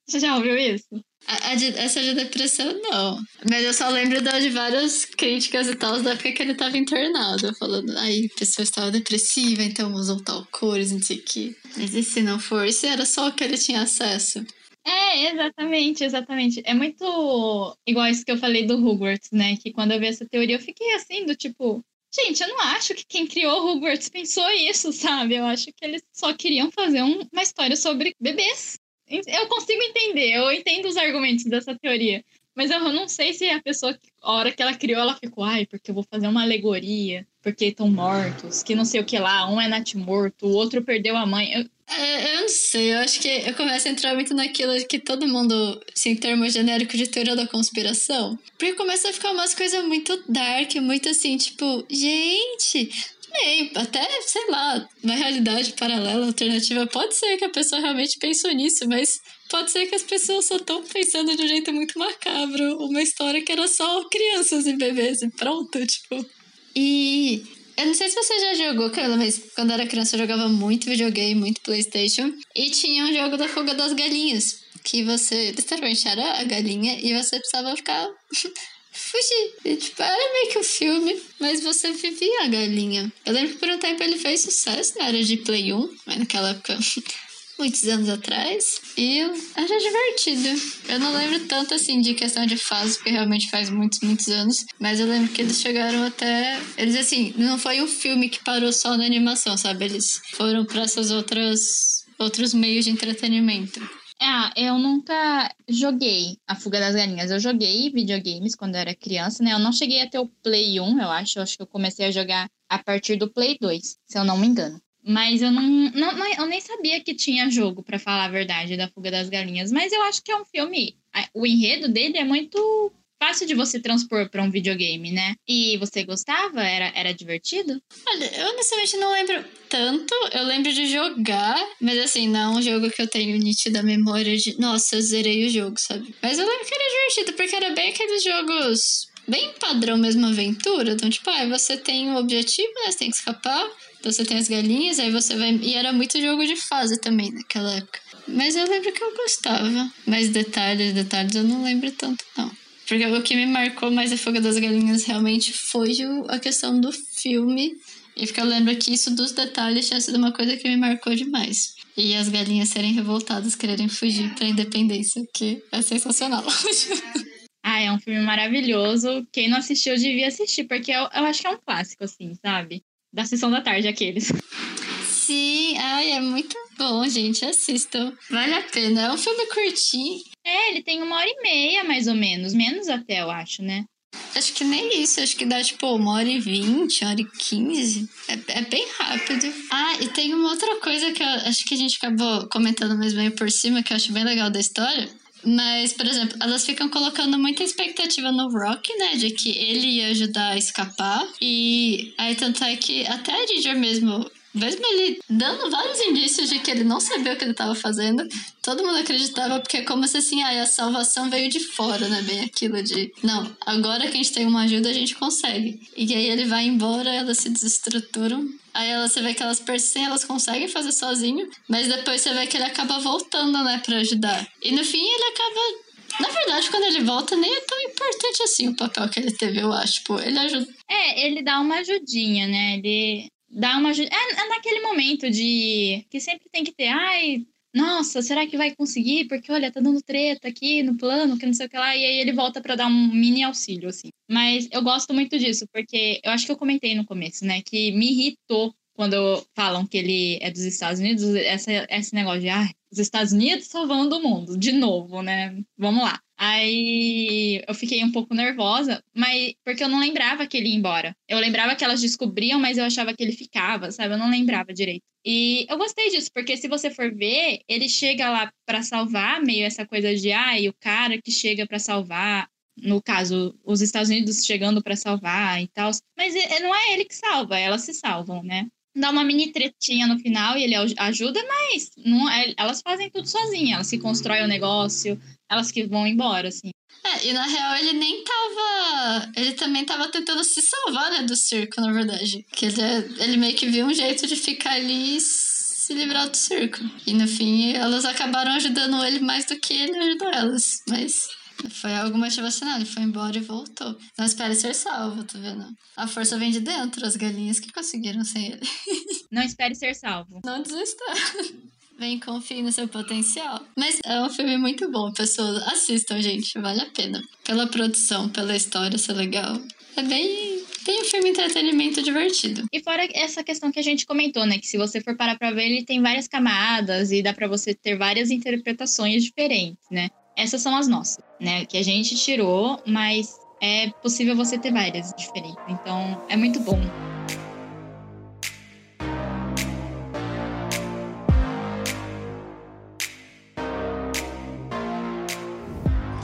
Você já ouviu isso? A, a essa de depressão, não. Mas eu só lembro de várias críticas e tal da época que ele estava internado. Falando, aí a pessoa estava depressiva, então usou tal cores, não sei o quê. Mas e se não for? Se era só o que ele tinha acesso? É, exatamente, exatamente. É muito igual isso que eu falei do Hogwarts, né? Que quando eu vi essa teoria eu fiquei assim, do tipo, gente, eu não acho que quem criou Hogwarts pensou isso, sabe? Eu acho que eles só queriam fazer um, uma história sobre bebês. Eu consigo entender, eu entendo os argumentos dessa teoria. Mas eu não sei se a pessoa, a hora que ela criou, ela ficou, ai, porque eu vou fazer uma alegoria, porque estão mortos, que não sei o que lá, um é Nat morto, o outro perdeu a mãe. Eu, é, eu não sei, eu acho que eu começo a entrar muito naquilo que todo mundo, assim, termos genéricos de teoria da conspiração. Porque começa a ficar umas coisas muito dark, muito assim, tipo, gente, bem, até, sei lá, uma realidade paralela, alternativa, pode ser que a pessoa realmente pensou nisso, mas pode ser que as pessoas só estão pensando de um jeito muito macabro. Uma história que era só crianças e bebês e pronto, tipo. E eu não sei se você já jogou, Camila, mas quando era criança eu jogava muito videogame, muito PlayStation. E tinha um jogo da fuga das galinhas. Que você literalmente era a galinha e você precisava ficar. Fugir. E, tipo, era meio que um filme, mas você vivia a galinha. Eu lembro que por um tempo ele fez sucesso na área de Play 1, mas naquela época muitos anos atrás. E era divertido. Eu não lembro tanto assim de questão de fase, porque realmente faz muitos, muitos anos. Mas eu lembro que eles chegaram até. Eles assim, não foi um filme que parou só na animação, sabe? Eles foram para essas outras. outros meios de entretenimento. Ah, eu nunca joguei a Fuga das Galinhas. Eu joguei videogames quando eu era criança, né? Eu não cheguei a ter o Play 1, eu acho. Eu acho que eu comecei a jogar a partir do Play 2, se eu não me engano. Mas eu não, não, eu nem sabia que tinha jogo, para falar a verdade, da Fuga das Galinhas. Mas eu acho que é um filme. O enredo dele é muito fácil de você transpor para um videogame, né? E você gostava? Era, era divertido? Olha, eu honestamente não lembro tanto. Eu lembro de jogar, mas assim, não é um jogo que eu tenho nítida memória de. Nossa, eu zerei o jogo, sabe? Mas eu lembro que era divertido, porque era bem aqueles jogos. Bem padrão mesmo aventura. Então, tipo, ah, você tem um objetivo, né? Você tem que escapar você tem as galinhas, aí você vai. E era muito jogo de fase também naquela época. Mas eu lembro que eu gostava. Mas detalhes, detalhes eu não lembro tanto, não. Porque o que me marcou mais a Fuga das Galinhas realmente foi a questão do filme. E porque eu lembro que isso dos detalhes tinha sido uma coisa que me marcou demais. E as galinhas serem revoltadas, quererem fugir pra independência, que é sensacional. ah, é um filme maravilhoso. Quem não assistiu devia assistir, porque eu, eu acho que é um clássico, assim, sabe? da sessão da tarde, aqueles. Sim, ai, é muito bom, gente. Assistam. Vale a pena. É um filme curtinho. É, ele tem uma hora e meia, mais ou menos. Menos até, eu acho, né? Acho que nem isso, acho que dá tipo uma hora e vinte, uma hora e quinze. É, é bem rápido. Ah, e tem uma outra coisa que eu acho que a gente acabou comentando mais bem por cima, que eu acho bem legal da história. Mas, por exemplo, elas ficam colocando muita expectativa no Rock, né? De que ele ia ajudar a escapar. E aí, tanto é que até a Ginger mesmo mesmo ele dando vários indícios de que ele não sabia o que ele estava fazendo, todo mundo acreditava, porque é como se assim, ah, a salvação veio de fora, né? Bem aquilo de, não, agora que a gente tem uma ajuda, a gente consegue. E aí ele vai embora, elas se desestruturam. Aí ela, você vê que elas persistem, elas conseguem fazer sozinho, mas depois você vê que ele acaba voltando, né, pra ajudar. E no fim ele acaba na verdade, quando ele volta, nem é tão importante assim o papel que ele teve, eu acho. Tipo, ele ajuda. É, ele dá uma ajudinha, né? Ele dá uma ajuda. É, é naquele momento de. que sempre tem que ter. Ai, nossa, será que vai conseguir? Porque, olha, tá dando treta aqui no plano, que não sei o que lá. E aí ele volta para dar um mini auxílio, assim. Mas eu gosto muito disso, porque eu acho que eu comentei no começo, né? Que me irritou quando falam que ele é dos Estados Unidos, essa, esse negócio de, ah, os Estados Unidos salvando o mundo, de novo, né? Vamos lá. Aí eu fiquei um pouco nervosa, mas porque eu não lembrava que ele ia embora. Eu lembrava que elas descobriam, mas eu achava que ele ficava, sabe? Eu não lembrava direito. E eu gostei disso, porque se você for ver, ele chega lá para salvar, meio essa coisa de, ah, e o cara que chega para salvar, no caso, os Estados Unidos chegando para salvar e tal. Mas não é ele que salva, elas se salvam, né? Dá uma mini tretinha no final e ele ajuda, mas não, é, elas fazem tudo sozinhas. Elas que constroem o negócio, elas que vão embora, assim. É, e na real ele nem tava. Ele também tava tentando se salvar, né, do circo, na verdade. Que ele, ele meio que viu um jeito de ficar ali se livrar do circo. E no fim, elas acabaram ajudando ele mais do que ele ajudou elas. Mas foi algo motivacional, ele foi embora e voltou. Não espere ser salvo, tá vendo? A força vem de dentro, as galinhas que conseguiram sem ele. Não espere ser salvo. Não desista. Vem, confie no seu potencial. Mas é um filme muito bom, pessoas. Assistam, gente, vale a pena. Pela produção, pela história ser legal. É bem, bem um filme entretenimento divertido. E fora essa questão que a gente comentou, né? Que se você for parar pra ver, ele tem várias camadas e dá para você ter várias interpretações diferentes, né? Essas são as nossas, né? Que a gente tirou, mas é possível você ter várias diferentes. Então, é muito bom.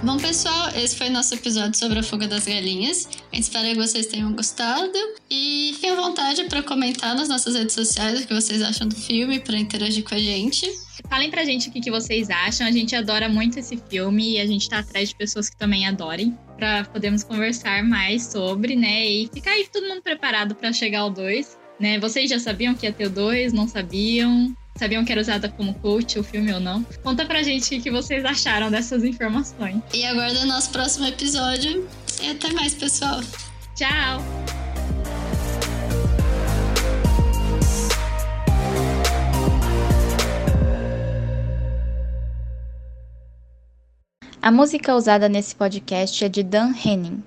Bom, pessoal, esse foi nosso episódio sobre a fuga das galinhas. Espera que vocês tenham gostado e fiquem à vontade para comentar nas nossas redes sociais o que vocês acham do filme, para interagir com a gente. Falem pra gente o que, que vocês acham. A gente adora muito esse filme e a gente tá atrás de pessoas que também adorem para podermos conversar mais sobre, né? E ficar aí todo mundo preparado para chegar ao 2. Né? Vocês já sabiam que ia ter o 2? Não sabiam? Sabiam que era usada como coach o filme ou não? Conta pra gente o que vocês acharam dessas informações. E aguarda o nosso próximo episódio. E até mais, pessoal. Tchau! A música usada nesse podcast é de Dan Henning.